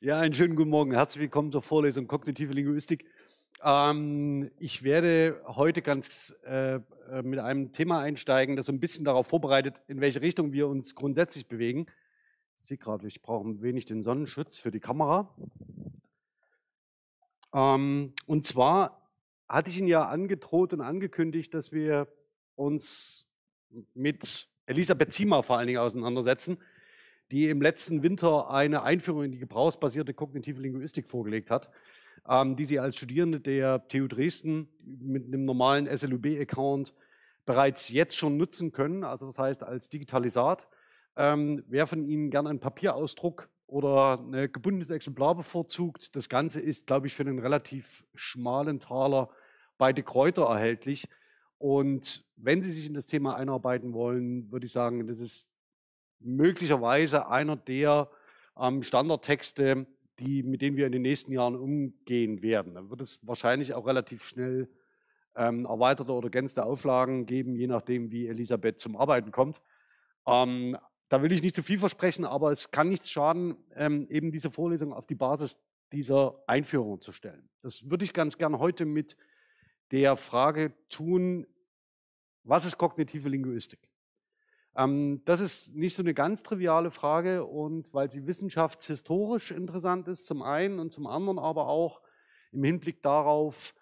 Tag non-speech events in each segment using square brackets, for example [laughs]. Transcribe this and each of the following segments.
Ja, einen schönen guten Morgen. Herzlich willkommen zur Vorlesung Kognitive Linguistik. Ähm, ich werde heute ganz äh, äh, mit einem Thema einsteigen, das so ein bisschen darauf vorbereitet, in welche Richtung wir uns grundsätzlich bewegen. Ich sehe gerade, ich brauche ein wenig den Sonnenschutz für die Kamera. Ähm, und zwar hatte ich Ihnen ja angedroht und angekündigt, dass wir uns mit Elisabeth Ziemer vor allen Dingen auseinandersetzen die im letzten Winter eine Einführung in die gebrauchsbasierte kognitive Linguistik vorgelegt hat, ähm, die sie als Studierende der TU Dresden mit einem normalen SLUB-Account bereits jetzt schon nutzen können, also das heißt als Digitalisat. Ähm, wer von Ihnen gerne einen Papierausdruck oder ein gebundenes Exemplar bevorzugt, das Ganze ist, glaube ich, für einen relativ schmalen Taler bei De Kräuter erhältlich. Und wenn Sie sich in das Thema einarbeiten wollen, würde ich sagen, das ist möglicherweise einer der ähm, Standardtexte, die, mit denen wir in den nächsten Jahren umgehen werden. Dann wird es wahrscheinlich auch relativ schnell ähm, erweiterte oder ergänzte Auflagen geben, je nachdem, wie Elisabeth zum Arbeiten kommt. Ähm, da will ich nicht zu viel versprechen, aber es kann nichts schaden, ähm, eben diese Vorlesung auf die Basis dieser Einführung zu stellen. Das würde ich ganz gerne heute mit der Frage tun, was ist kognitive Linguistik? Ähm, das ist nicht so eine ganz triviale Frage und weil sie wissenschaftshistorisch interessant ist zum einen und zum anderen aber auch im Hinblick darauf,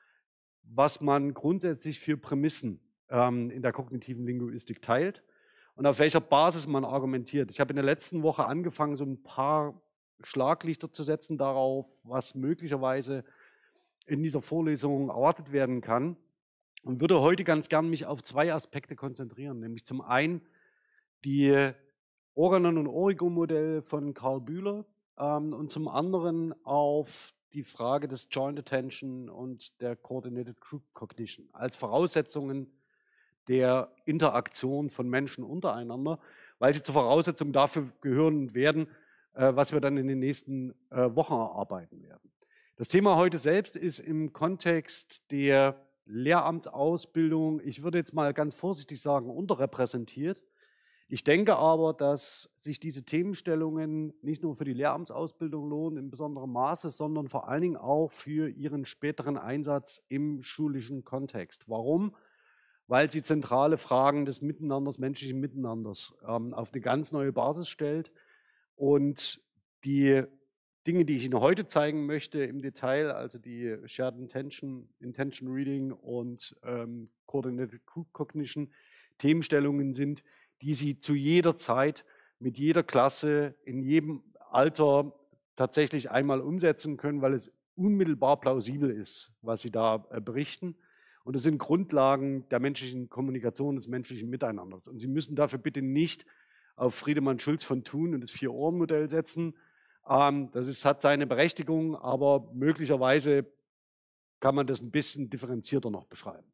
was man grundsätzlich für Prämissen ähm, in der kognitiven Linguistik teilt und auf welcher Basis man argumentiert. Ich habe in der letzten Woche angefangen, so ein paar Schlaglichter zu setzen darauf, was möglicherweise in dieser Vorlesung erwartet werden kann und würde heute ganz gern mich auf zwei Aspekte konzentrieren, nämlich zum einen die Organon- und Origo-Modell von Karl Bühler ähm, und zum anderen auf die Frage des Joint Attention und der Coordinated Group Cognition als Voraussetzungen der Interaktion von Menschen untereinander, weil sie zur Voraussetzung dafür gehören werden, äh, was wir dann in den nächsten äh, Wochen erarbeiten werden. Das Thema heute selbst ist im Kontext der Lehramtsausbildung, ich würde jetzt mal ganz vorsichtig sagen, unterrepräsentiert. Ich denke aber, dass sich diese Themenstellungen nicht nur für die Lehramtsausbildung lohnen in besonderem Maße, sondern vor allen Dingen auch für ihren späteren Einsatz im schulischen Kontext. Warum? Weil sie zentrale Fragen des Miteinanders, menschlichen Miteinanders ähm, auf eine ganz neue Basis stellt und die Dinge, die ich Ihnen heute zeigen möchte im Detail, also die Shared Intention, Intention Reading und ähm, Coordinated Cognition, Themenstellungen sind, die sie zu jeder Zeit mit jeder Klasse in jedem Alter tatsächlich einmal umsetzen können, weil es unmittelbar plausibel ist, was sie da äh, berichten. Und es sind Grundlagen der menschlichen Kommunikation, des menschlichen Miteinanders. Und Sie müssen dafür bitte nicht auf Friedemann Schulz von Thun und das Vier-Ohren-Modell setzen. Ähm, das ist, hat seine Berechtigung, aber möglicherweise kann man das ein bisschen differenzierter noch beschreiben.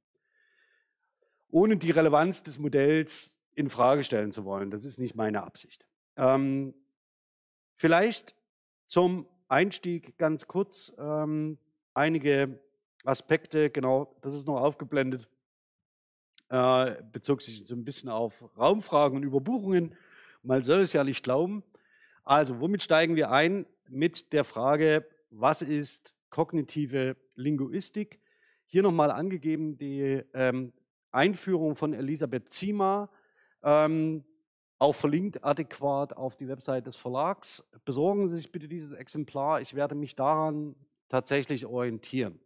Ohne die Relevanz des Modells in Frage stellen zu wollen. Das ist nicht meine Absicht. Ähm, vielleicht zum Einstieg ganz kurz ähm, einige Aspekte, genau, das ist noch aufgeblendet, äh, bezog sich so ein bisschen auf Raumfragen und Überbuchungen. Man soll es ja nicht glauben. Also, womit steigen wir ein? Mit der Frage, was ist kognitive Linguistik? Hier nochmal angegeben die ähm, Einführung von Elisabeth Zima, ähm, auch verlinkt adäquat auf die Website des Verlags. Besorgen Sie sich bitte dieses Exemplar. Ich werde mich daran tatsächlich orientieren.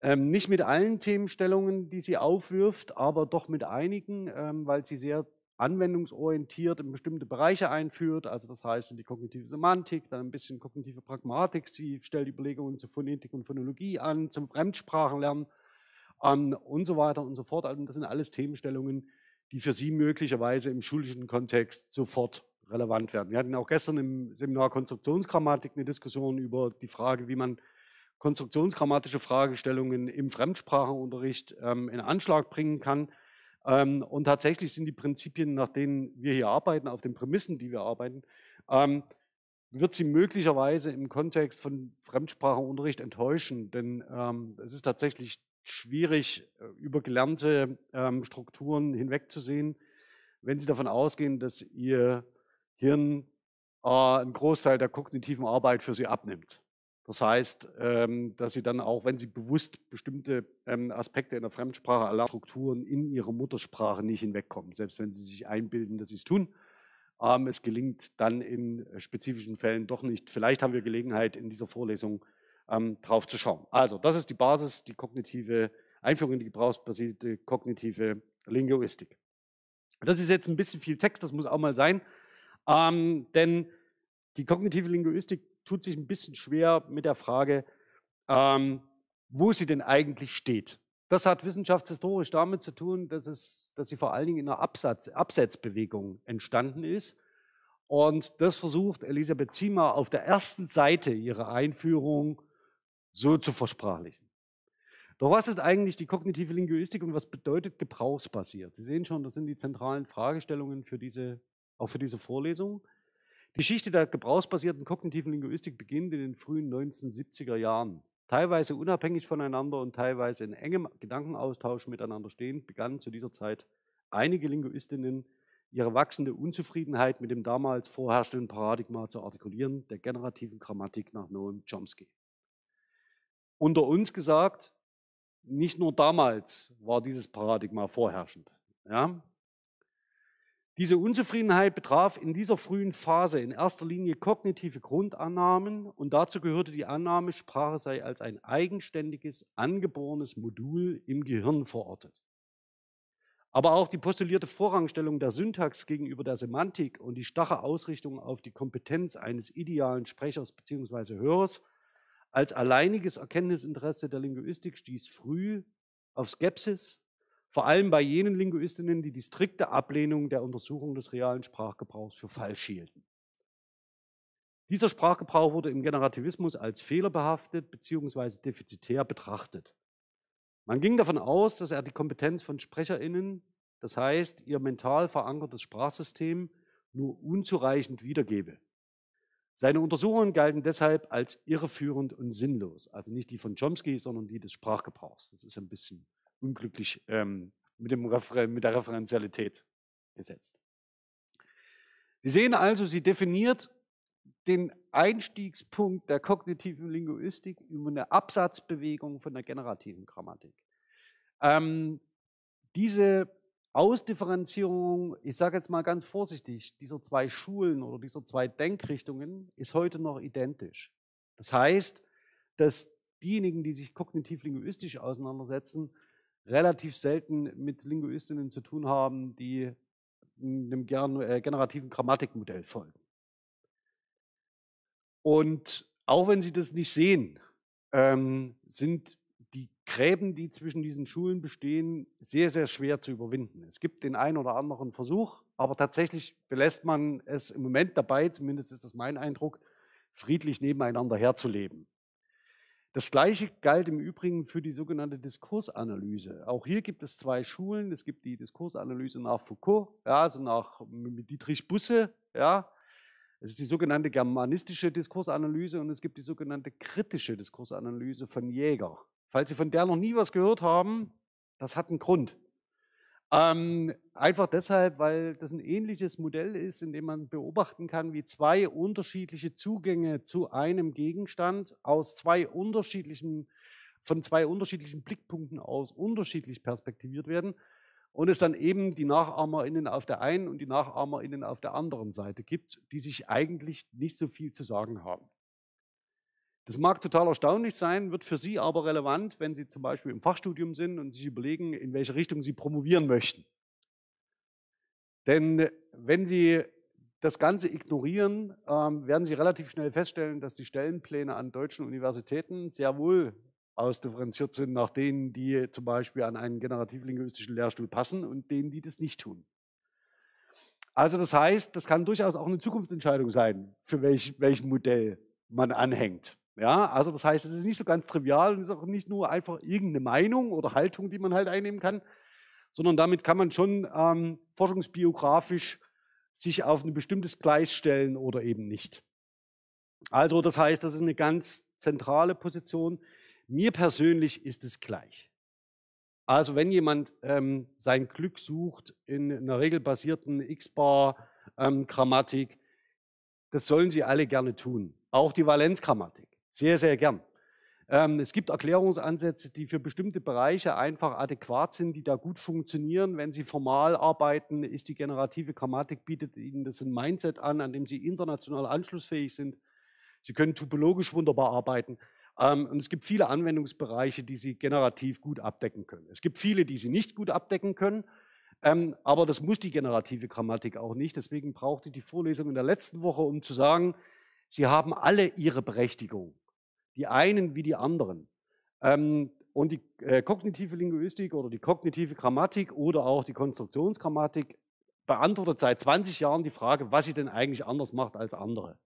Ähm, nicht mit allen Themenstellungen, die sie aufwirft, aber doch mit einigen, ähm, weil sie sehr anwendungsorientiert in bestimmte Bereiche einführt. Also das heißt in die kognitive Semantik, dann ein bisschen kognitive Pragmatik. Sie stellt Überlegungen zur Phonetik und Phonologie an, zum Fremdsprachenlernen an und so weiter und so fort. Also das sind alles Themenstellungen, die für Sie möglicherweise im schulischen Kontext sofort relevant werden. Wir hatten auch gestern im Seminar Konstruktionsgrammatik eine Diskussion über die Frage, wie man konstruktionsgrammatische Fragestellungen im Fremdsprachenunterricht ähm, in Anschlag bringen kann. Ähm, und tatsächlich sind die Prinzipien, nach denen wir hier arbeiten, auf den Prämissen, die wir arbeiten, ähm, wird sie möglicherweise im Kontext von Fremdsprachenunterricht enttäuschen, denn ähm, es ist tatsächlich schwierig, äh, über gelernte ähm, Strukturen hinwegzusehen, wenn Sie davon ausgehen, dass Ihr Hirn äh, einen Großteil der kognitiven Arbeit für sie abnimmt. Das heißt, ähm, dass sie dann auch, wenn sie bewusst bestimmte ähm, Aspekte in der Fremdsprache erlernen, Strukturen in ihrer Muttersprache nicht hinwegkommen, selbst wenn sie sich einbilden, dass sie es tun. Ähm, es gelingt dann in spezifischen Fällen doch nicht. Vielleicht haben wir Gelegenheit, in dieser Vorlesung drauf zu schauen. Also, das ist die Basis, die kognitive Einführung in die gebrauchsbasierte kognitive Linguistik. Das ist jetzt ein bisschen viel Text, das muss auch mal sein, denn die kognitive Linguistik tut sich ein bisschen schwer mit der Frage, ähm, wo sie denn eigentlich steht. Das hat wissenschaftshistorisch damit zu tun, dass, es, dass sie vor allen Dingen in einer Absatz, Absetzbewegung entstanden ist. Und das versucht Elisabeth Ziemer auf der ersten Seite ihrer Einführung so zu versprachlichen. Doch was ist eigentlich die kognitive Linguistik und was bedeutet gebrauchsbasiert? Sie sehen schon, das sind die zentralen Fragestellungen für diese, auch für diese Vorlesung. Die Geschichte der gebrauchsbasierten kognitiven Linguistik beginnt in den frühen 1970er Jahren. Teilweise unabhängig voneinander und teilweise in engem Gedankenaustausch miteinander stehend, begannen zu dieser Zeit einige Linguistinnen ihre wachsende Unzufriedenheit mit dem damals vorherrschenden Paradigma zu artikulieren, der generativen Grammatik nach Noam Chomsky. Unter uns gesagt, nicht nur damals war dieses Paradigma vorherrschend. Ja? Diese Unzufriedenheit betraf in dieser frühen Phase in erster Linie kognitive Grundannahmen und dazu gehörte die Annahme, Sprache sei als ein eigenständiges, angeborenes Modul im Gehirn verortet. Aber auch die postulierte Vorrangstellung der Syntax gegenüber der Semantik und die starre Ausrichtung auf die Kompetenz eines idealen Sprechers bzw. Hörers als alleiniges Erkenntnisinteresse der Linguistik stieß früh auf Skepsis vor allem bei jenen Linguistinnen, die die strikte Ablehnung der Untersuchung des realen Sprachgebrauchs für falsch hielten. Dieser Sprachgebrauch wurde im Generativismus als fehlerbehaftet bzw. defizitär betrachtet. Man ging davon aus, dass er die Kompetenz von SprecherInnen, das heißt ihr mental verankertes Sprachsystem, nur unzureichend wiedergebe. Seine Untersuchungen galten deshalb als irreführend und sinnlos. Also nicht die von Chomsky, sondern die des Sprachgebrauchs. Das ist ein bisschen unglücklich ähm, mit, mit der Referenzialität gesetzt. Sie sehen also, sie definiert den Einstiegspunkt der kognitiven Linguistik über eine Absatzbewegung von der generativen Grammatik. Ähm, diese Ausdifferenzierung, ich sage jetzt mal ganz vorsichtig, dieser zwei Schulen oder dieser zwei Denkrichtungen ist heute noch identisch. Das heißt, dass diejenigen, die sich kognitiv-linguistisch auseinandersetzen, relativ selten mit Linguistinnen zu tun haben, die einem äh, generativen Grammatikmodell folgen. Und auch wenn Sie das nicht sehen, ähm, sind die Gräben, die zwischen diesen Schulen bestehen, sehr, sehr schwer zu überwinden. Es gibt den einen oder anderen Versuch, aber tatsächlich belässt man es im Moment dabei, zumindest ist das mein Eindruck, friedlich nebeneinander herzuleben. Das Gleiche galt im Übrigen für die sogenannte Diskursanalyse. Auch hier gibt es zwei Schulen. Es gibt die Diskursanalyse nach Foucault, ja, also nach Dietrich Busse. Ja. Es ist die sogenannte germanistische Diskursanalyse und es gibt die sogenannte kritische Diskursanalyse von Jäger. Falls Sie von der noch nie was gehört haben, das hat einen Grund. Ähm, einfach deshalb, weil das ein ähnliches Modell ist, in dem man beobachten kann, wie zwei unterschiedliche Zugänge zu einem Gegenstand aus zwei unterschiedlichen, von zwei unterschiedlichen Blickpunkten aus unterschiedlich perspektiviert werden und es dann eben die NachahmerInnen auf der einen und die NachahmerInnen auf der anderen Seite gibt, die sich eigentlich nicht so viel zu sagen haben. Das mag total erstaunlich sein, wird für Sie aber relevant, wenn Sie zum Beispiel im Fachstudium sind und sich überlegen, in welche Richtung Sie promovieren möchten. Denn wenn Sie das Ganze ignorieren, ähm, werden Sie relativ schnell feststellen, dass die Stellenpläne an deutschen Universitäten sehr wohl ausdifferenziert sind nach denen, die zum Beispiel an einen generativ-linguistischen Lehrstuhl passen und denen, die das nicht tun. Also das heißt, das kann durchaus auch eine Zukunftsentscheidung sein, für welch, welch Modell man anhängt. Ja, also das heißt, es ist nicht so ganz trivial und es ist auch nicht nur einfach irgendeine Meinung oder Haltung, die man halt einnehmen kann, sondern damit kann man schon ähm, forschungsbiografisch sich auf ein bestimmtes Gleis stellen oder eben nicht. Also das heißt, das ist eine ganz zentrale Position. Mir persönlich ist es gleich. Also wenn jemand ähm, sein Glück sucht in einer regelbasierten X-Bar-Grammatik, ähm, Das sollen Sie alle gerne tun. Auch die Valenzgrammatik. Sehr, sehr gern. Ähm, es gibt Erklärungsansätze, die für bestimmte Bereiche einfach adäquat sind, die da gut funktionieren. Wenn Sie formal arbeiten, ist die generative Grammatik, bietet Ihnen das ein Mindset an, an dem Sie international anschlussfähig sind. Sie können topologisch wunderbar arbeiten. Ähm, und es gibt viele Anwendungsbereiche, die Sie generativ gut abdecken können. Es gibt viele, die Sie nicht gut abdecken können. Ähm, aber das muss die generative Grammatik auch nicht. Deswegen brauchte ich die Vorlesung in der letzten Woche, um zu sagen, Sie haben alle Ihre Berechtigung die einen wie die anderen. Ähm, und die äh, kognitive Linguistik oder die kognitive Grammatik oder auch die Konstruktionsgrammatik beantwortet seit 20 Jahren die Frage, was sie denn eigentlich anders macht als andere.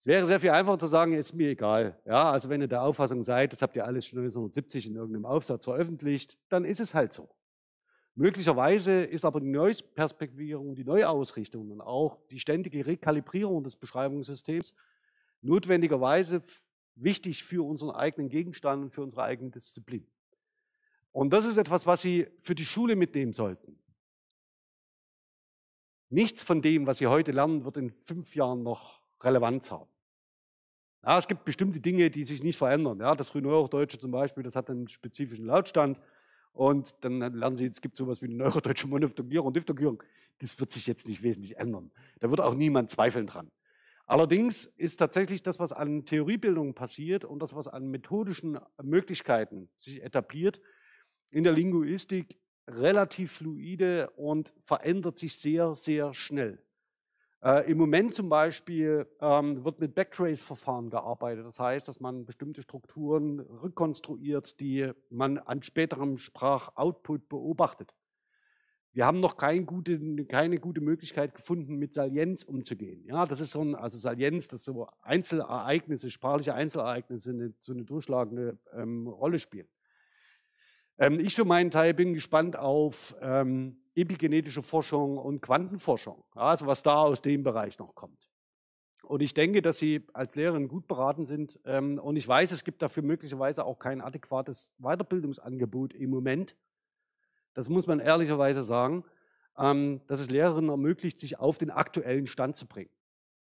Es wäre sehr viel einfacher zu sagen, ist mir egal. Ja, also wenn ihr der Auffassung seid, das habt ihr alles schon 1970 in irgendeinem Aufsatz veröffentlicht, dann ist es halt so. Möglicherweise ist aber die Neuperspektivierung, die Neuausrichtung und auch die ständige Rekalibrierung des Beschreibungssystems notwendigerweise wichtig für unseren eigenen Gegenstand und für unsere eigene Disziplin. Und das ist etwas, was Sie für die Schule mitnehmen sollten. Nichts von dem, was Sie heute lernen, wird in fünf Jahren noch Relevanz haben. Ja, es gibt bestimmte Dinge, die sich nicht verändern. Ja, das Frühneuhochdeutsche zum Beispiel, das hat einen spezifischen Lautstand. Und dann lernen Sie, es gibt sowas wie eine neurodeutsche Monophthongierung und Diphthongierung. Das wird sich jetzt nicht wesentlich ändern. Da wird auch niemand zweifeln dran. Allerdings ist tatsächlich das, was an Theoriebildung passiert und das, was an methodischen Möglichkeiten sich etabliert, in der Linguistik relativ fluide und verändert sich sehr, sehr schnell. Äh, Im Moment zum Beispiel ähm, wird mit Backtrace-Verfahren gearbeitet. Das heißt, dass man bestimmte Strukturen rekonstruiert, die man an späterem Sprachoutput beobachtet. Wir haben noch kein gute, keine gute Möglichkeit gefunden, mit Salienz umzugehen. Ja, das ist so ein, also Salienz, dass so Einzelereignisse, sprachliche Einzelereignisse eine, so eine durchschlagende ähm, Rolle spielen. Ähm, ich für meinen Teil bin gespannt auf ähm, epigenetische Forschung und Quantenforschung, ja, also was da aus dem Bereich noch kommt. Und ich denke, dass Sie als Lehrerin gut beraten sind. Ähm, und ich weiß, es gibt dafür möglicherweise auch kein adäquates Weiterbildungsangebot im Moment das muss man ehrlicherweise sagen, ähm, dass es Lehrerinnen ermöglicht, sich auf den aktuellen Stand zu bringen.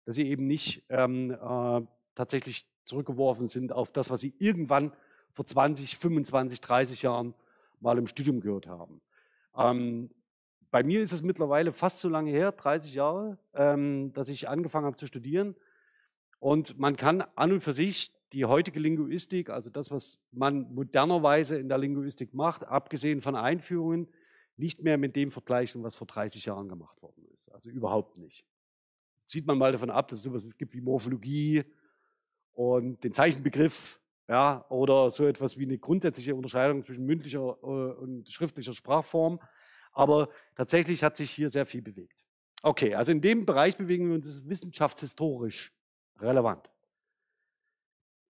Dass sie eben nicht ähm, äh, tatsächlich zurückgeworfen sind auf das, was sie irgendwann vor 20, 25, 30 Jahren mal im Studium gehört haben. Ähm, bei mir ist es mittlerweile fast so lange her, 30 Jahre, ähm, dass ich angefangen habe zu studieren. Und man kann an und für sich die heutige Linguistik, also das, was man modernerweise in der Linguistik macht, abgesehen von Einführungen, nicht mehr mit dem vergleichen, was vor 30 Jahren gemacht worden ist. Also überhaupt nicht. Sieht man mal davon ab, dass es sowas gibt wie Morphologie und den Zeichenbegriff, ja, oder so etwas wie eine grundsätzliche Unterscheidung zwischen mündlicher äh, und schriftlicher Sprachform. Aber tatsächlich hat sich hier sehr viel bewegt. Okay, also in dem Bereich bewegen wir uns wissenschaftshistorisch relevant.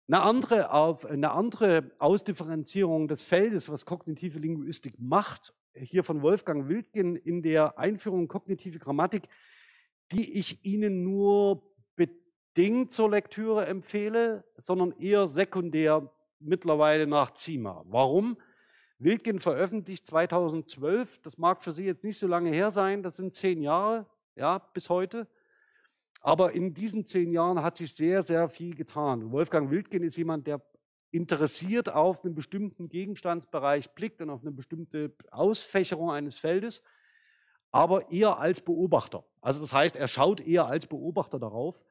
Eine andere, eine andere Ausdifferenzierung des Feldes, was kognitive Linguistik macht, hier von Wolfgang Wildgen in der Einführung kognitive Grammatik, die ich Ihnen nur bedingt zur Lektüre empfehle, sondern eher sekundär mittlerweile nach Zima. Warum? Wildgen veröffentlicht 2012, das mag für Sie jetzt nicht so lange her sein, das sind zehn Jahre, ja, bis heute. Aber in diesen zehn Jahren hat sich sehr, sehr viel getan. Wolfgang Wildgen ist jemand, der interessiert auf einen bestimmten Gegenstandsbereich blickt und auf eine bestimmte Ausfächerung eines Feldes, aber eher als Beobachter. Also das heißt, er schaut eher als Beobachter darauf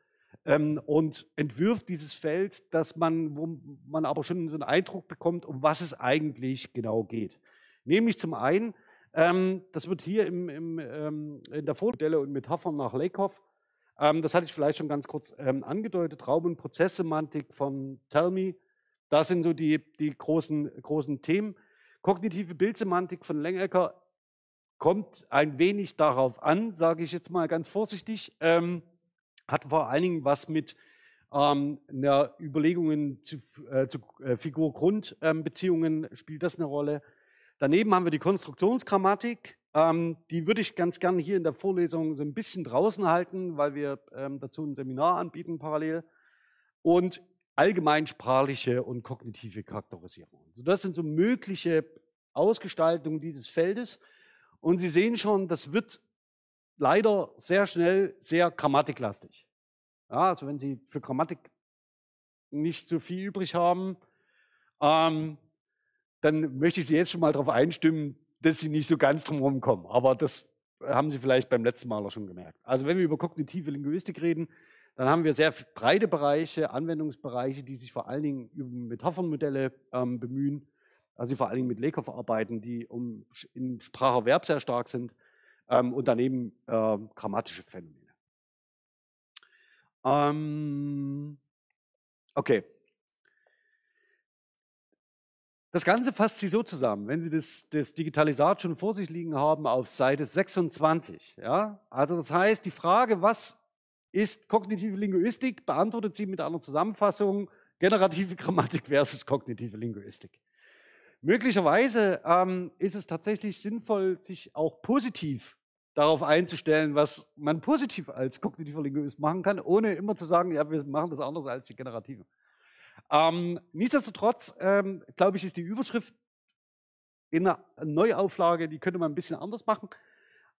ähm, und entwirft dieses Feld, dass man, wo man aber schon so einen Eindruck bekommt, um was es eigentlich genau geht. Nämlich zum einen, ähm, das wird hier im, im, ähm, in der Vormodelle und Metaphern nach Lakoff das hatte ich vielleicht schon ganz kurz ähm, angedeutet. Raum- und Prozesssemantik von Tell Das sind so die, die großen, großen Themen. Kognitive Bildsemantik von Lengecker kommt ein wenig darauf an, sage ich jetzt mal ganz vorsichtig. Ähm, hat vor allen Dingen was mit ähm, Überlegungen zu, äh, zu äh, Figur-Grund-Beziehungen ähm, spielt das eine Rolle. Daneben haben wir die Konstruktionsgrammatik, ähm, die würde ich ganz gerne hier in der Vorlesung so ein bisschen draußen halten, weil wir ähm, dazu ein Seminar anbieten parallel. Und allgemeinsprachliche und kognitive Charakterisierung. Also das sind so mögliche Ausgestaltungen dieses Feldes. Und Sie sehen schon, das wird leider sehr schnell sehr grammatiklastig. Ja, also wenn Sie für Grammatik nicht so viel übrig haben, ähm, dann möchte ich Sie jetzt schon mal darauf einstimmen, dass Sie nicht so ganz drum kommen. Aber das haben Sie vielleicht beim letzten Mal auch schon gemerkt. Also wenn wir über kognitive Linguistik reden, dann haben wir sehr breite Bereiche, Anwendungsbereiche, die sich vor allen Dingen über Metaphernmodelle ähm, bemühen, also vor allen Dingen mit Lakoff arbeiten, die um, in Spracherwerb sehr stark sind ähm, und daneben äh, grammatische Phänomene. Ähm, okay. Das Ganze fasst sich so zusammen, wenn Sie das, das Digitalisat schon vor sich liegen haben auf Seite 26. Ja? Also das heißt, die Frage, was ist kognitive Linguistik, beantwortet sie mit einer Zusammenfassung generative [laughs] Grammatik versus kognitive Linguistik. Möglicherweise ähm, ist es tatsächlich sinnvoll, sich auch positiv darauf einzustellen, was man positiv als kognitiver Linguist machen kann, ohne immer zu sagen, ja, wir machen das anders als die Generative. Ähm, nichtsdestotrotz, ähm, glaube ich, ist die Überschrift in einer Neuauflage, die könnte man ein bisschen anders machen.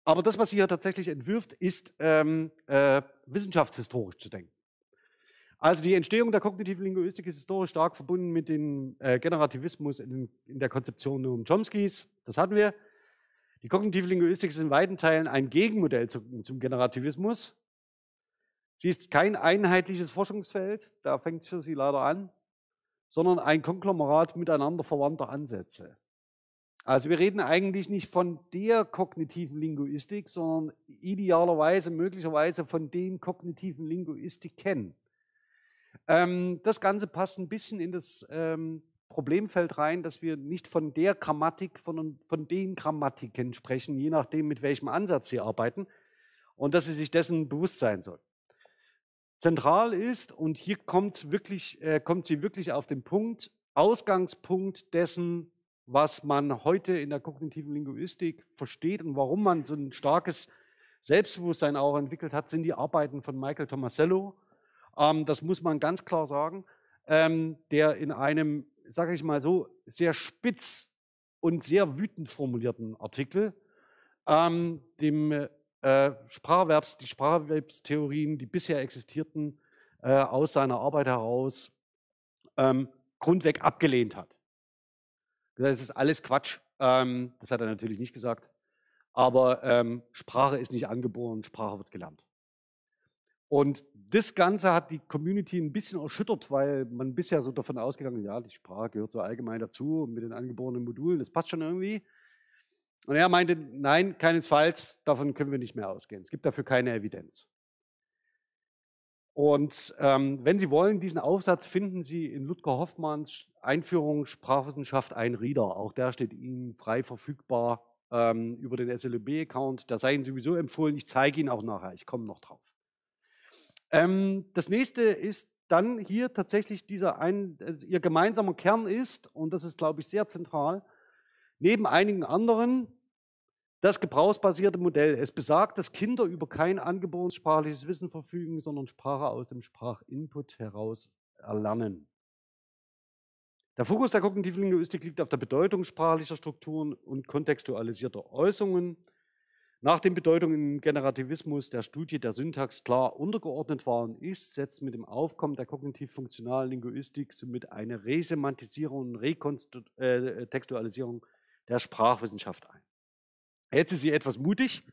Aber das, was sie hier tatsächlich entwirft, ist ähm, äh, wissenschaftshistorisch zu denken. Also die Entstehung der kognitiven Linguistik ist historisch stark verbunden mit dem äh, Generativismus in, in, der Konzeption Noam Chomskys. Das hatten wir. Die kognitive Linguistik ist in weiten Teilen ein Gegenmodell zu, zum Generativismus. Sie ist kein einheitliches Forschungsfeld, da fängt es für sie leider an, sondern ein Konglomerat miteinander verwandter Ansätze. Also wir reden eigentlich nicht von der kognitiven Linguistik, sondern idealerweise, möglicherweise von den kognitiven Linguistiken. Ähm, das Ganze passt ein bisschen in das ähm, Problemfeld rein, dass wir nicht von der Grammatik, von, von den Grammatiken sprechen, je nachdem, mit welchem Ansatz sie arbeiten und dass sie sich dessen bewusst sein soll. Zentral ist, und hier kommt, wirklich, äh, kommt sie wirklich auf den Punkt, Ausgangspunkt dessen, was man heute in der kognitiven Linguistik versteht und warum man so ein starkes Selbstbewusstsein auch entwickelt hat, sind die Arbeiten von Michael Tomasello. Ähm, das muss man ganz klar sagen, ähm, der in einem, sage ich mal so, sehr spitz und sehr wütend formulierten Artikel ähm, dem äh, die Spracherwerbstheorien, die bisher existierten, äh, aus seiner Arbeit heraus ähm, grundweg abgelehnt hat. Das ist alles Quatsch. Ähm, das hat er natürlich nicht gesagt. Aber ähm, Sprache ist nicht angeboren, Sprache wird gelernt. Und das Ganze hat die Community ein bisschen erschüttert, weil man bisher so davon ausgegangen ist, ja, die Sprache gehört so allgemein dazu mit den angeborenen Modulen, das passt schon irgendwie. Und er meinte, nein, keinesfalls, davon können wir nicht mehr ausgehen. Es gibt dafür keine Evidenz. Und ähm, wenn Sie wollen, diesen Aufsatz finden Sie in Ludger Hoffmanns Einführung Sprachwissenschaft ein Reader. Auch der steht Ihnen frei verfügbar ähm, über den SLB-Account. Da sei Ihnen sowieso empfohlen. Ich zeige Ihnen auch nachher. Ich komme noch drauf. Ähm, das nächste ist dann hier tatsächlich dieser ein, also Ihr gemeinsamer Kern ist, und das ist, glaube ich, sehr zentral, neben einigen anderen das gebrauchsbasierte Modell. Es besagt, dass Kinder über kein angeborenes sprachliches Wissen verfügen, sondern Sprache aus dem Sprachinput heraus erlernen. Der Fokus der kognitiven Linguistik liegt auf der Bedeutung sprachlicher Strukturen und kontextualisierter Äußerungen. Nach den Bedeutungen im Generativismus der Studie der Syntax klar untergeordnet waren ist, setzt mit dem Aufkommen der kognitiv-funktionalen Linguistik somit eine Resemantisierung und Rekontextualisierung äh, der Sprachwissenschaft ein. Ist sie etwas mutig.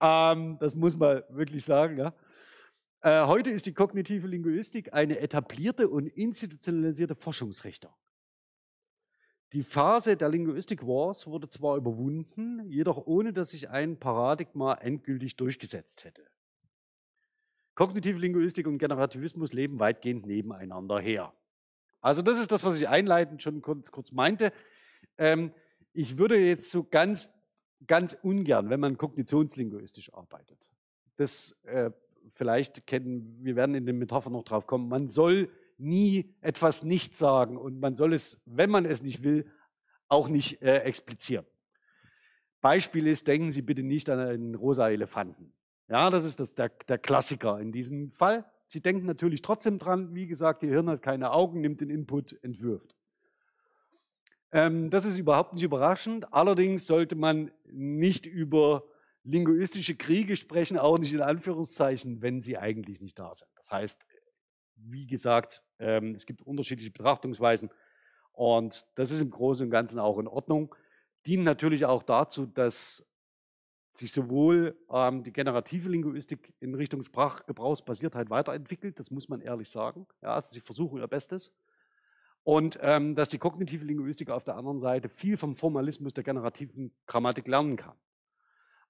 ähm, das muss man wirklich sagen. Ja. Äh, heute ist die kognitive Linguistik eine etablierte und institutionalisierte Forschungsrichtung. Die Phase der Linguistic Wars wurde zwar überwunden, jedoch ohne dass sich ein Paradigma endgültig durchgesetzt hätte. Kognitive Linguistik und Generativismus leben weitgehend nebeneinander her. Also das ist das, was ich einleitend schon kurz, kurz meinte. Ähm, ich würde jetzt so ganz, ganz ungern, wenn man kognitionslinguistisch arbeitet, das äh, vielleicht kennen, wir werden in den Metaphern noch drauf kommen, man soll nie etwas nicht sagen und man soll es, wenn man es nicht will, auch nicht äh, explizieren. Beispiel ist, denken Sie bitte nicht an einen rosa Elefanten. Ja, das ist das, der, der Klassiker in diesem Fall. Sie denken natürlich trotzdem dran, wie gesagt, Ihr Hirn hat keine Augen, nimmt den Input, entwirft. Ähm, das ist überhaupt nicht überraschend. Allerdings sollte man nicht über linguistische Kriege sprechen, auch nicht in Anführungszeichen, wenn sie eigentlich nicht da sind. Das heißt, wie gesagt, ähm, es gibt unterschiedliche Betrachtungsweisen und das ist im Großen und Ganzen auch in Ordnung. Dient natürlich auch dazu, dass sich sowohl ähm, die generative Linguistik in Richtung Sprachgebrauchsbasiertheit weiterentwickelt, das muss man ehrlich sagen. Ja, also sie versuchen ihr Bestes. Und ähm, dass die kognitive Linguistik auf der anderen Seite viel vom Formalismus der generativen Grammatik lernen kann.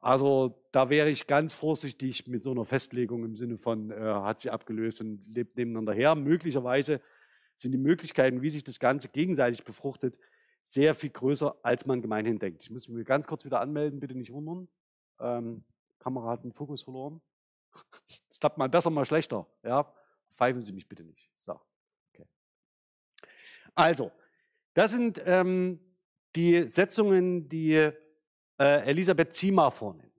Also da wäre ich ganz vorsichtig mit so einer Festlegung im Sinne von, äh, hat sie abgelöst und lebt nebeneinander her. Möglicherweise sind die Möglichkeiten, wie sich das Ganze gegenseitig befruchtet, sehr viel größer, als man gemeinhin denkt. Ich muss mich ganz kurz wieder anmelden, bitte nicht wundern. Ähm, Kamera hat den Fokus verloren. [laughs] Es klappt mal besser, mal schlechter. Ja, pfeifen Sie mich bitte nicht. So. Also, das sind ähm, die Setzungen, die äh, Elisabeth Zima vornimmt.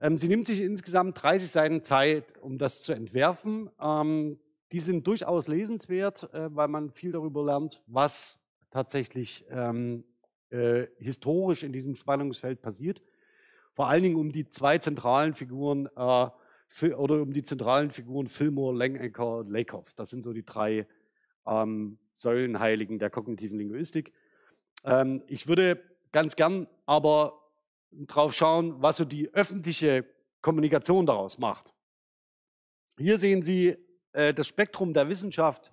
Ähm, sie nimmt sich insgesamt 30 Seiten Zeit, um das zu entwerfen. Ähm, die sind durchaus lesenswert, äh, weil man viel darüber lernt, was tatsächlich ähm, äh, historisch in diesem Spannungsfeld passiert vor allen Dingen um die zwei zentralen Figuren äh, oder um die zentralen Figuren Fillmore, Langecker und Lakoff. Das sind so die drei ähm, Säulenheiligen der kognitiven Linguistik. Ähm, ich würde ganz gern aber drauf schauen, was so die öffentliche Kommunikation daraus macht. Hier sehen Sie äh, das Spektrum der Wissenschaft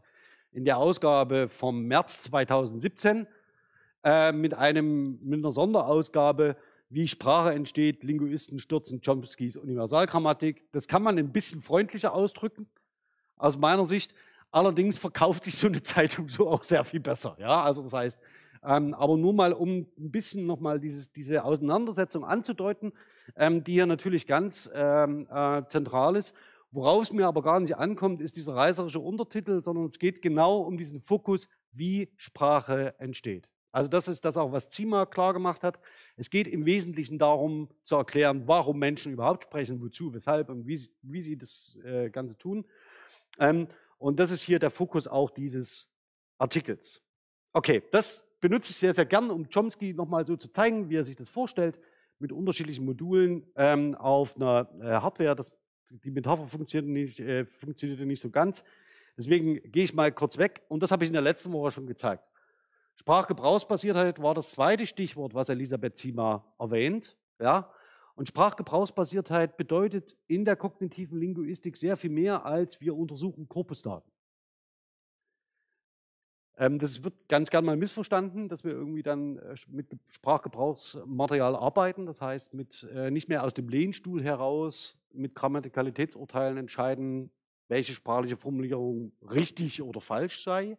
in der Ausgabe vom März 2017 äh, mit, einem, mit einer Sonderausgabe wie Sprache entsteht, Linguisten stürzen Chomskys Universalgrammatik. Das kann man ein bisschen freundlicher ausdrücken, aus meiner Sicht. Allerdings verkauft sich so eine [laughs] Zeitung so auch sehr viel besser. Ja, also das heißt, ähm, aber nur mal, um ein bisschen nochmal diese Auseinandersetzung anzudeuten, ähm, die hier natürlich ganz ähm, äh, zentral ist. Worauf es mir aber gar nicht ankommt, ist dieser reißerische Untertitel, sondern es geht genau um diesen Fokus, wie Sprache entsteht. Also das ist das auch, was Zima klar gemacht hat. Es geht im Wesentlichen darum zu erklären, warum Menschen überhaupt sprechen, wozu, weshalb und wie, wie sie das äh, Ganze tun. Ähm, und das ist hier der Fokus auch dieses Artikels. Okay, das benutze ich sehr, sehr gern, um Chomsky nochmal so zu zeigen, wie er sich das vorstellt, mit unterschiedlichen Modulen ähm, auf einer äh, Hardware. Das, die Metapher funktionierte nicht, äh, funktionierte nicht so ganz. Deswegen gehe ich mal kurz weg und das habe ich in der letzten Woche schon gezeigt. Sprachgebrauchsbasiertheit war das zweite Stichwort, was Elisabeth Zima erwähnt. Ja? Und Sprachgebrauchsbasiertheit bedeutet in der kognitiven Linguistik sehr viel mehr, als wir untersuchen Korpusdaten. Ähm, das wird ganz gern mal missverstanden, dass wir irgendwie dann äh, mit Sprachgebrauchsmaterial arbeiten. Das heißt, mit, äh, nicht mehr aus dem Lehnstuhl heraus mit Grammatikalitätsurteilen entscheiden, welche sprachliche Formulierung richtig oder falsch sei,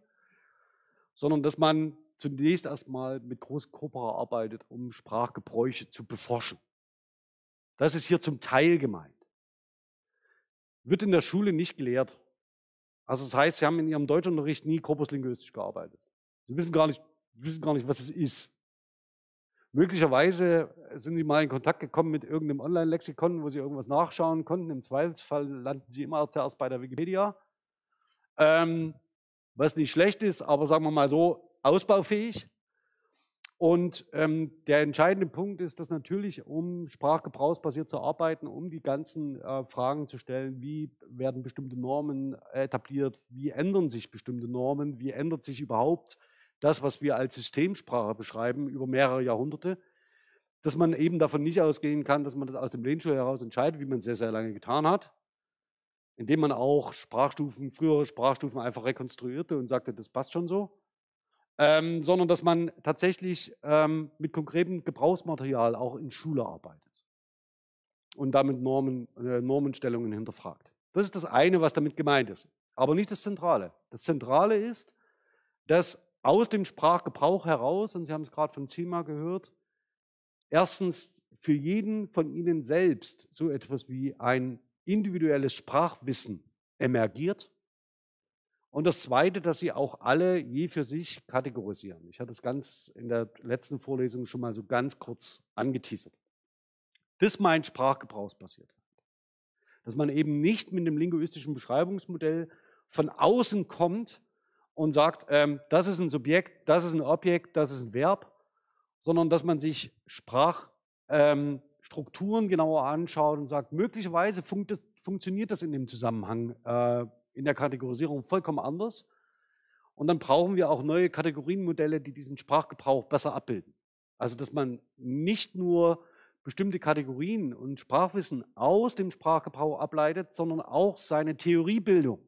sondern dass man zunächst erstmal mit großem Corpora arbeitet, um Sprachgebräuche zu beforschen. Das ist hier zum Teil gemeint. Wird in der Schule nicht gelehrt. Also das heißt, Sie haben in Ihrem Deutschunterricht nie korpuslinguistisch gearbeitet. Sie wissen gar nicht, wissen gar nicht, was es ist. Möglicherweise sind Sie mal in Kontakt gekommen mit irgendeinem Online-Lexikon, wo Sie irgendwas nachschauen konnten. Im Zweifelsfall landen Sie immer zuerst bei der Wikipedia. Ähm, was nicht schlecht ist, aber sagen wir mal so, ausbaufähig. Und ähm, der entscheidende Punkt ist, dass natürlich, um sprachgebrauchsbasiert zu arbeiten, um die ganzen äh, Fragen zu stellen, wie werden bestimmte Normen etabliert, wie ändern sich bestimmte Normen, wie ändert sich überhaupt das, was wir als Systemsprache beschreiben, über mehrere Jahrhunderte, dass man eben davon nicht ausgehen kann, dass man das aus dem Lehnstuhl heraus entscheidet, wie man sehr, sehr lange getan hat, indem man auch Sprachstufen, frühere Sprachstufen einfach rekonstruierte und sagte, das passt schon so ähm, sondern dass man tatsächlich ähm, mit konkretem Gebrauchsmaterial auch in Schule arbeitet und damit Normen, äh, Normenstellungen hinterfragt. Das ist das eine, was damit gemeint ist, aber nicht das Zentrale. Das Zentrale ist, dass aus dem Sprachgebrauch heraus, und Sie haben es gerade von Zima gehört, erstens für jeden von Ihnen selbst so etwas wie ein individuelles Sprachwissen emergiert und das Zweite, dass sie auch alle je für sich kategorisieren. Ich hatte es ganz in der letzten Vorlesung schon mal so ganz kurz angeteasert. Das meint Sprachgebrauchsbasiertheit. Dass man eben nicht mit dem linguistischen Beschreibungsmodell von außen kommt und sagt, ähm, das ist ein Subjekt, das ist ein Objekt, das ist ein Verb, sondern dass man sich Sprachstrukturen ähm, genauer anschaut und sagt, möglicherweise funkt das, funktioniert das in dem Zusammenhang äh, in der Kategorisierung vollkommen anders. Und dann brauchen wir auch neue Kategorienmodelle, die diesen Sprachgebrauch besser abbilden. Also dass man nicht nur bestimmte Kategorien und Sprachwissen aus dem Sprachgebrauch ableitet, sondern auch seine Theoriebildung.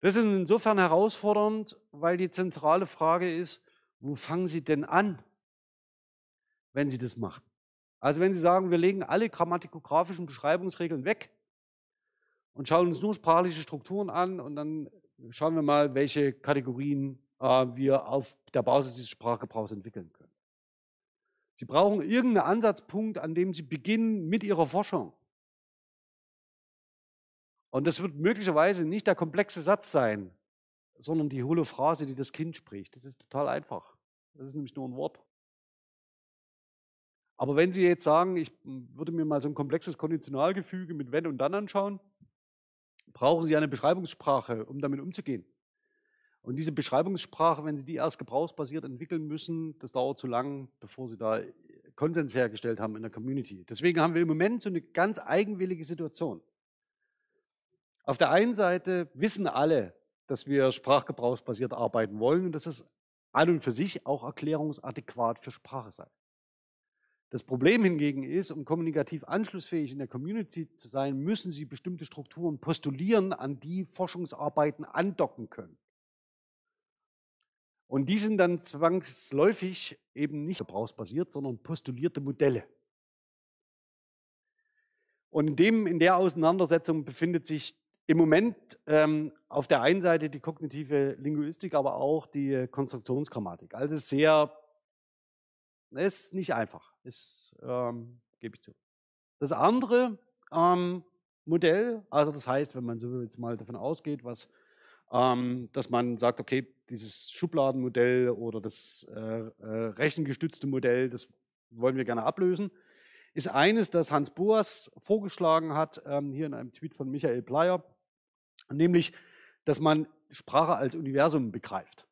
Das ist insofern herausfordernd, weil die zentrale Frage ist, wo fangen Sie denn an, wenn Sie das machen? Also wenn Sie sagen, wir legen alle grammatikografischen Beschreibungsregeln weg und schauen uns nur sprachliche Strukturen an und dann schauen wir mal, welche Kategorien äh, wir auf der Basis dieses Sprachgebrauchs entwickeln können. Sie brauchen irgendeinen Ansatzpunkt, an dem Sie beginnen mit Ihrer Forschung. Und das wird möglicherweise nicht der komplexe Satz sein, sondern die hohle Phrase, die das Kind spricht. Das ist total einfach. Das ist nämlich nur ein Wort. Aber wenn Sie jetzt sagen, ich würde mir mal so ein komplexes Konditionalgefüge mit wenn und dann anschauen, brauchen Sie eine Beschreibungssprache, um damit umzugehen. Und diese Beschreibungssprache, wenn Sie die erst gebrauchsbasiert entwickeln müssen, das dauert zu lang, bevor Sie da Konsens hergestellt haben in der Community. Deswegen haben wir im Moment so eine ganz eigenwillige Situation. Auf der einen Seite wissen alle, dass wir sprachgebrauchsbasiert arbeiten wollen und dass es an und für sich auch erklärungsadäquat für Sprache sei. Das Problem hingegen ist, um kommunikativ anschlussfähig in der Community zu sein, müssen Sie bestimmte Strukturen postulieren, an die Forschungsarbeiten andocken können. Und die sind dann zwangsläufig eben nicht gebrauchsbasiert, sondern postulierte Modelle. Und in, dem, in der Auseinandersetzung befindet sich im Moment ähm, auf der einen Seite die kognitive Linguistik, aber auch die Konstruktionsgrammatik. Also sehr, ist nicht einfach, ist, ähm, gebe ich zu. Das andere ähm, Modell, also das heißt, wenn man so jetzt mal davon ausgeht, was, ähm, dass man sagt, okay, dieses Schubladenmodell oder das äh, äh, rechengestützte Modell, das wollen wir gerne ablösen, ist eines, das Hans Boas vorgeschlagen hat, ähm, hier in einem Tweet von Michael Pleyer, nämlich, dass man Sprache als Universum begreift.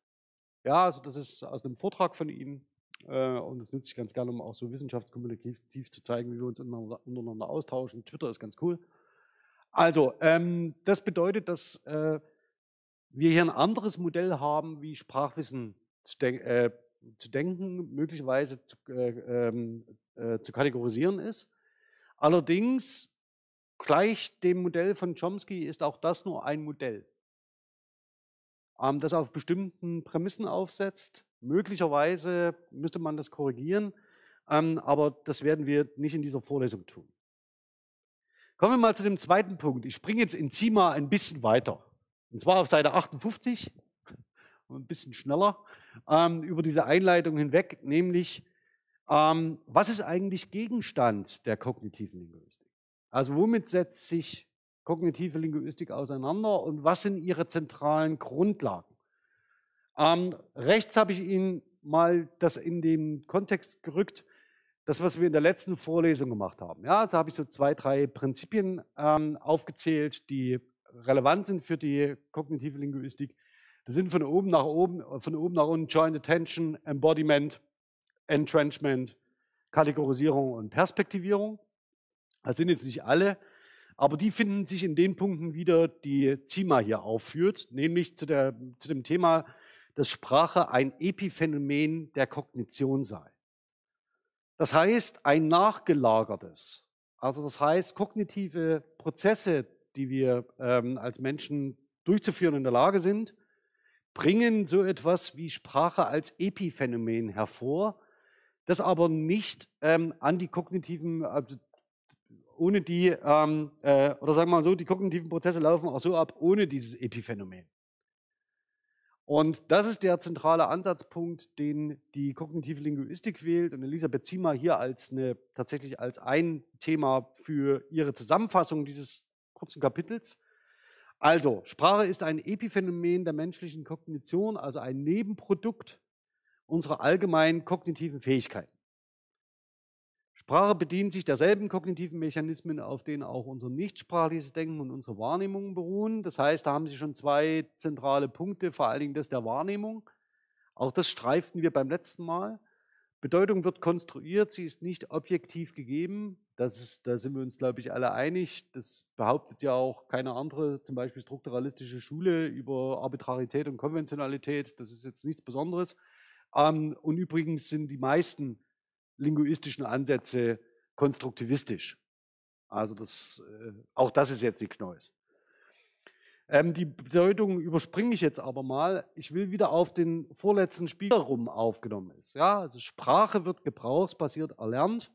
Ja, also das ist aus einem Vortrag von ihm äh, und das nutze ich ganz gerne, um auch so wissenschaftskommunikativ zu zeigen, wie wir uns untereinander, untereinander austauschen. Twitter ist ganz cool. Also, ähm, das bedeutet, dass äh, wir hier ein anderes Modell haben, wie Sprachwissen zu, de äh, zu denken, möglicherweise zu, äh, ähm, äh, zu kategorisieren ist. Allerdings Gleich dem Modell von Chomsky ist auch das nur ein Modell, ähm, das auf bestimmten Prämissen aufsetzt. Möglicherweise müsste man das korrigieren, ähm, aber das werden wir nicht in dieser Vorlesung tun. Kommen wir mal zu dem zweiten Punkt. Ich springe jetzt in Zima ein bisschen weiter. Und zwar auf Seite 58, [laughs] ein bisschen schneller, ähm, über diese Einleitung hinweg, nämlich, was ist eigentlich Gegenstand der kognitiven Linguistik? Also womit setzt sich kognitive Linguistik auseinander und was sind ihre zentralen Grundlagen? Ähm, rechts habe ich Ihnen mal das in den Kontext gerückt, das, was wir in der letzten Vorlesung gemacht haben. Ja, also habe ich so zwei, drei Prinzipien ähm, aufgezählt, die relevant sind für die kognitive Linguistik. Das sind von oben nach oben, von oben nach unten Joint Attention, Embodiment, Entrenchment, Kategorisierung und Perspektivierung. Das sind jetzt nicht alle, aber die finden sich in den Punkten wieder, die Zima hier aufführt, nämlich zu, der, zu dem Thema, dass Sprache ein Epiphänomen der Kognition sei. Das heißt, ein nachgelagertes. Also das heißt, kognitive Prozesse, die wir ähm, als Menschen durchzuführen in der Lage sind, bringen so etwas wie Sprache als Epiphänomen hervor, das aber nicht ähm, an die kognitiven, also ohne die, ähm, äh, oder sagen wir mal so, die kognitiven Prozesse laufen auch so ab, ohne dieses Epiphänomen. Und das ist der zentrale Ansatzpunkt, den die kognitive Linguistik wählt und Elisabeth Ziemer hier als eine, tatsächlich als ein Thema für ihre Zusammenfassung dieses kurzen Kapitels. Also, Sprache ist ein Epiphänomen der menschlichen Kognition, also ein Nebenprodukt unserer allgemeinen kognitiven Fähigkeiten. Sprache bedient sich derselben kognitiven Mechanismen, auf denen auch unser nichtsprachliches Denken und unsere Wahrnehmung beruhen. Das heißt, da haben Sie schon zwei zentrale Punkte, vor allen Dingen das der Wahrnehmung. Auch das streiften wir beim letzten Mal. Bedeutung wird konstruiert, sie ist nicht objektiv gegeben. Das ist, da sind wir uns, glaube ich, alle einig. Das behauptet ja auch keine andere, zum Beispiel strukturalistische Schule über Arbitrarität und Konventionalität. Das ist jetzt nichts Besonderes. Ähm, und übrigens sind die meisten linguistischen Ansätze konstruktivistisch. Also das, äh, auch das ist jetzt nichts Neues. Ähm, die Bedeutung überspringe ich jetzt aber mal. Ich will wieder auf den vorletzten Spielraum aufgenommen ist. Ja, also Sprache wird gebrauchsbasiert erlernt.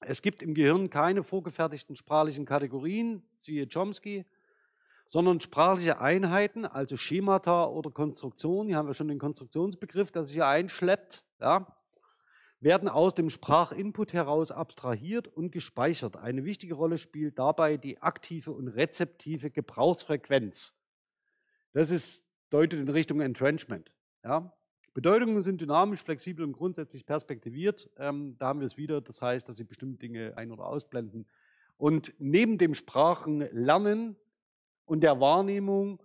Es gibt im Gehirn keine vorgefertigten sprachlichen Kategorien, siehe Chomsky, sondern sprachliche Einheiten, also Schemata oder Konstruktionen. Hier haben wir schon den Konstruktionsbegriff, der sich hier einschleppt. Ja, werden aus dem Sprachinput heraus abstrahiert und gespeichert. Eine wichtige Rolle spielt dabei die aktive und rezeptive Gebrauchsfrequenz. Das ist, deutet in Richtung Entrenchment. Ja? Bedeutungen sind dynamisch, flexibel und grundsätzlich perspektiviert. Ähm, da haben wir es wieder. Das heißt, dass sie bestimmte Dinge ein- oder ausblenden. Und neben dem Sprachenlernen und der Wahrnehmung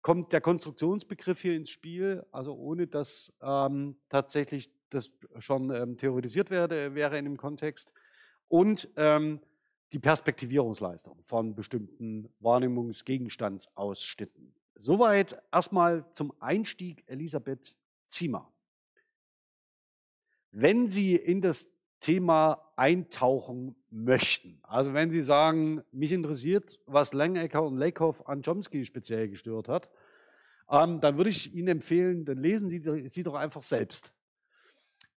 kommt der Konstruktionsbegriff hier ins Spiel, also ohne dass ähm, tatsächlich das schon ähm, theoretisiert werde, wäre in dem Kontext. Und ähm, die Perspektivierungsleistung von bestimmten Wahrnehmungsgegenstandsausschnitten. Soweit erstmal zum Einstieg Elisabeth Ziemer. Wenn Sie in das Thema eintauchen möchten, also wenn Sie sagen, mich interessiert, was Langecker und Lakoff an Chomsky speziell gestört hat, ähm, dann würde ich Ihnen empfehlen, dann lesen Sie sie doch einfach selbst.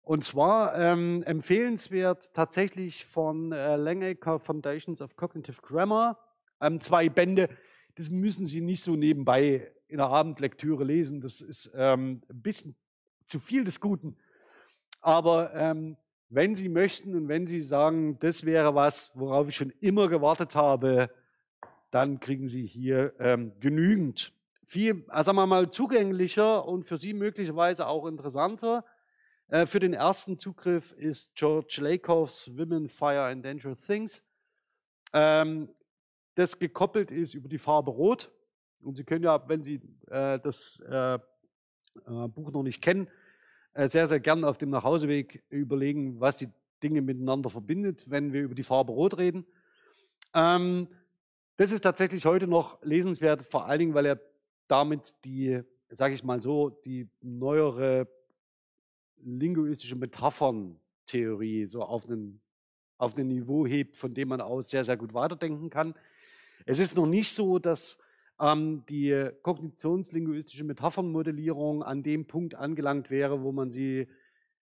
Und zwar ähm, empfehlenswert tatsächlich von äh, Langaker Foundations of Cognitive Grammar, ähm, zwei Bände. Das müssen Sie nicht so nebenbei in der Abendlektüre lesen. Das ist ähm, ein bisschen zu viel des Guten. Aber ähm, wenn Sie möchten und wenn Sie sagen, das wäre was, worauf ich schon immer gewartet habe, dann kriegen Sie hier ähm, genügend. Viel, also sagen wir mal, zugänglicher und für Sie möglicherweise auch interessanter äh, für den ersten Zugriff ist George Lakoffs Women, Fire and Dangerous Things, ähm, das gekoppelt ist über die Farbe Rot. Und Sie können ja, wenn Sie äh, das äh, äh Buch noch nicht kennen, äh, sehr, sehr gern auf dem Nachhauseweg überlegen, was die Dinge miteinander verbindet, wenn wir über die Farbe Rot reden. Ähm, das ist tatsächlich heute noch lesenswert, vor allen Dingen, weil er damit die, sage ich mal so, die neuere linguistische Metapherntheorie so auf ein auf ein Niveau hebt, von dem man aus sehr, sehr gut weiterdenken kann. Es ist noch nicht so, dass ähm, die kognitionslinguistische Metaphernmodellierung an dem Punkt angelangt wäre, wo man sie,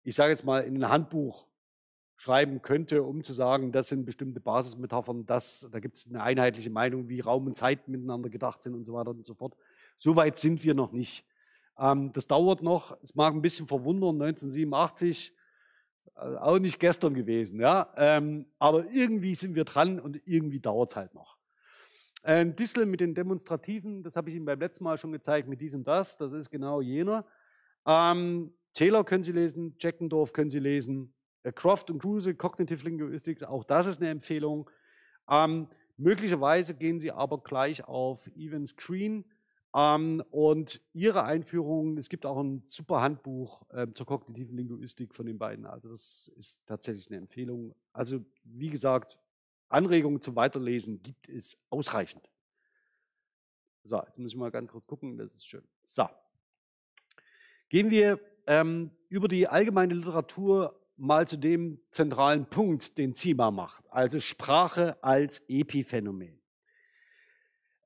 ich sage jetzt mal, in ein Handbuch schreiben könnte, um zu sagen, das sind bestimmte Basismetaphern, das, da gibt es eine einheitliche Meinung, wie Raum und Zeit miteinander gedacht sind und so weiter und so fort. So weit sind wir noch nicht. Ähm, das dauert noch. Es mag ein bisschen verwundern, 1987, äh, auch nicht gestern gewesen. Ja? Ähm, aber irgendwie sind wir dran und irgendwie dauert es halt noch. Ähm, Dissel mit den Demonstrativen, das habe ich Ihnen beim letzten Mal schon gezeigt, mit diesem das, das ist genau jener. Ähm, Taylor können Sie lesen, Jackendorf können Sie lesen, äh, Croft und Kruse, Cognitive Linguistics, auch das ist eine Empfehlung. Ähm, möglicherweise gehen Sie aber gleich auf Even Screen und ihre Einführung, es gibt auch ein super Handbuch äh, zur kognitiven Linguistik von den beiden. Also das ist tatsächlich eine Empfehlung. Also wie gesagt, Anregungen zum Weiterlesen gibt es ausreichend. So, jetzt muss ich mal ganz kurz gucken, das ist schön. So, gehen wir ähm, über die allgemeine Literatur mal zu dem zentralen Punkt, den Zima macht, also Sprache als Epiphänomen.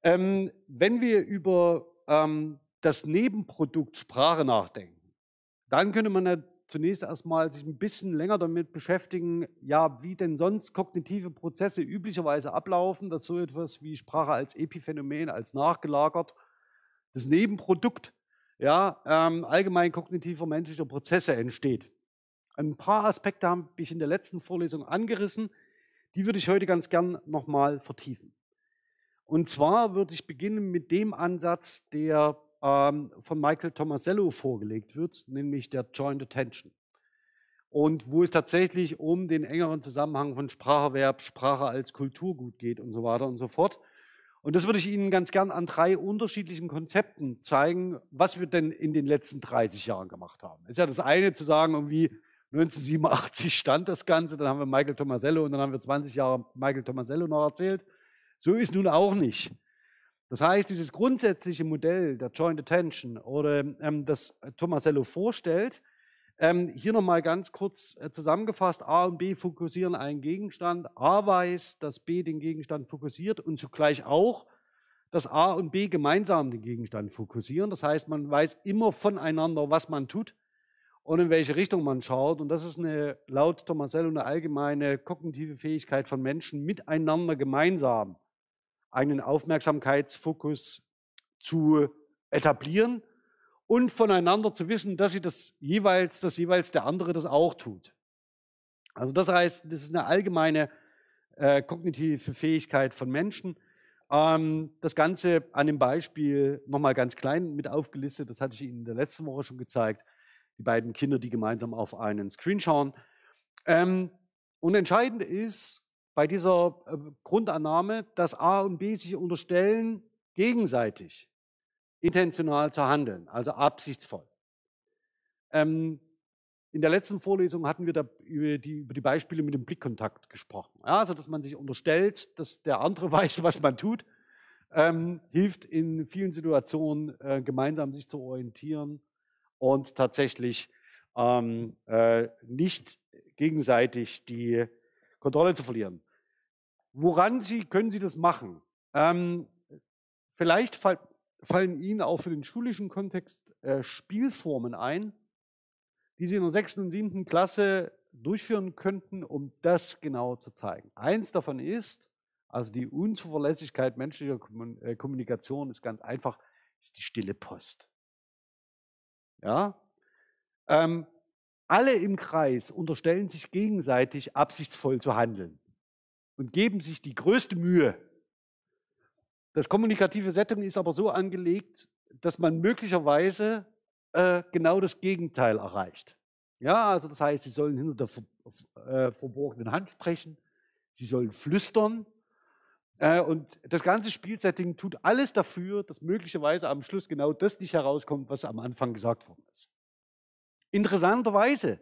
Ähm, wenn wir über ähm, das Nebenprodukt Sprache nachdenken, dann könnte man ja zunächst erstmal sich ein bisschen länger damit beschäftigen, ja, wie denn sonst kognitive Prozesse üblicherweise ablaufen, dass so etwas wie Sprache als Epiphänomen, als nachgelagert, das Nebenprodukt ja, ähm, allgemein kognitiver menschlicher Prozesse entsteht. Ein paar Aspekte habe ich in der letzten Vorlesung angerissen, die würde ich heute ganz gern nochmal vertiefen. Und zwar würde ich beginnen mit dem Ansatz, der ähm, von Michael Tomasello vorgelegt wird, nämlich der Joint Attention. und wo es tatsächlich um den engeren Zusammenhang von Spracherwerb, Sprache als Kulturgut geht und so weiter und so fort. Und das würde ich Ihnen ganz gern an drei unterschiedlichen Konzepten zeigen, was wir denn in den letzten 30 Jahren gemacht haben. Es ist ja das eine zu sagen, irgendwie 1987 stand das Ganze, dann haben wir Michael Tomasello und dann haben wir 20 Jahre Michael Tomasello noch erzählt. So ist nun auch nicht. Das heißt, dieses grundsätzliche Modell der Joint Attention oder ähm, das Tomasello vorstellt, ähm, hier nochmal ganz kurz äh, zusammengefasst, A und B fokussieren einen Gegenstand. A weiß, dass B den Gegenstand fokussiert und zugleich auch, dass A und B gemeinsam den Gegenstand fokussieren. Das heißt, man weiß immer voneinander, was man tut und in welche Richtung man schaut. Und das ist eine, laut Tomasello eine allgemeine kognitive Fähigkeit von Menschen, miteinander gemeinsam einen Aufmerksamkeitsfokus zu etablieren und voneinander zu wissen, dass sie das jeweils, dass jeweils der andere das auch tut. Also das heißt, das ist eine allgemeine äh, kognitive Fähigkeit von Menschen. Ähm, das Ganze an dem Beispiel nochmal ganz klein mit aufgelistet, das hatte ich Ihnen in der letzten Woche schon gezeigt. Die beiden Kinder, die gemeinsam auf einen Screen schauen. Ähm, und entscheidend ist bei dieser äh, Grundannahme, dass A und B sich unterstellen gegenseitig intentional zu handeln, also absichtsvoll. Ähm, in der letzten Vorlesung hatten wir über die, über die Beispiele mit dem Blickkontakt gesprochen. Ja, also, dass man sich unterstellt, dass der andere [laughs] weiß, was man tut, ähm, hilft in vielen Situationen, äh, gemeinsam sich zu orientieren und tatsächlich ähm, äh, nicht gegenseitig die Kontrolle zu verlieren. Woran Sie, können Sie das machen? Ähm, vielleicht fallen Ihnen auch für den schulischen Kontext äh, Spielformen ein, die Sie in der sechsten und siebten Klasse durchführen könnten, um das genau zu zeigen. Eins davon ist, also die Unzuverlässigkeit menschlicher äh, Kommunikation ist ganz einfach, ist die stille Post. Ja? Ähm, alle im Kreis unterstellen sich gegenseitig absichtsvoll zu handeln und geben sich die größte Mühe, das kommunikative Setting ist aber so angelegt, dass man möglicherweise äh, genau das Gegenteil erreicht. Ja, also das heißt, sie sollen hinter der äh, verborgenen Hand sprechen, sie sollen flüstern. Äh, und das ganze Spielsetting tut alles dafür, dass möglicherweise am Schluss genau das nicht herauskommt, was am Anfang gesagt worden ist. Interessanterweise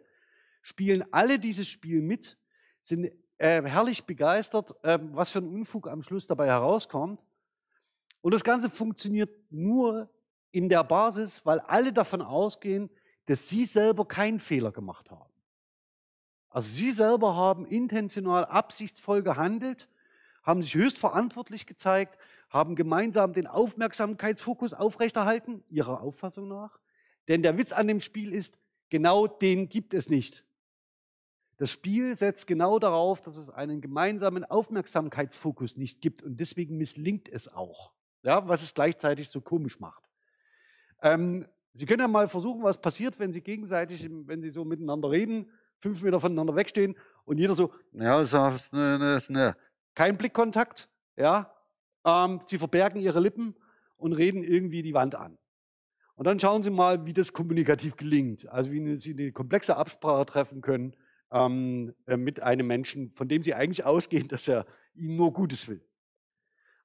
spielen alle dieses Spiel mit, sind äh, herrlich begeistert, ähm, was für ein Unfug am Schluss dabei herauskommt. Und das Ganze funktioniert nur in der Basis, weil alle davon ausgehen, dass sie selber keinen Fehler gemacht haben. Also sie selber haben intentional, absichtsvoll gehandelt, haben sich höchst verantwortlich gezeigt, haben gemeinsam den Aufmerksamkeitsfokus aufrechterhalten, ihrer Auffassung nach. Denn der Witz an dem Spiel ist, genau den gibt es nicht. Das Spiel setzt genau darauf, dass es einen gemeinsamen Aufmerksamkeitsfokus nicht gibt und deswegen misslingt es auch ja, was es gleichzeitig so komisch macht. Ähm, Sie können ja mal versuchen, was passiert, wenn Sie gegenseitig, wenn Sie so miteinander reden, fünf Meter voneinander wegstehen und jeder so, ja, ist ne, ne, ne. kein Blickkontakt, ja, ähm, Sie verbergen Ihre Lippen und reden irgendwie die Wand an. Und dann schauen Sie mal, wie das kommunikativ gelingt, also wie Sie eine komplexe Absprache treffen können ähm, äh, mit einem Menschen, von dem Sie eigentlich ausgehen, dass er Ihnen nur Gutes will.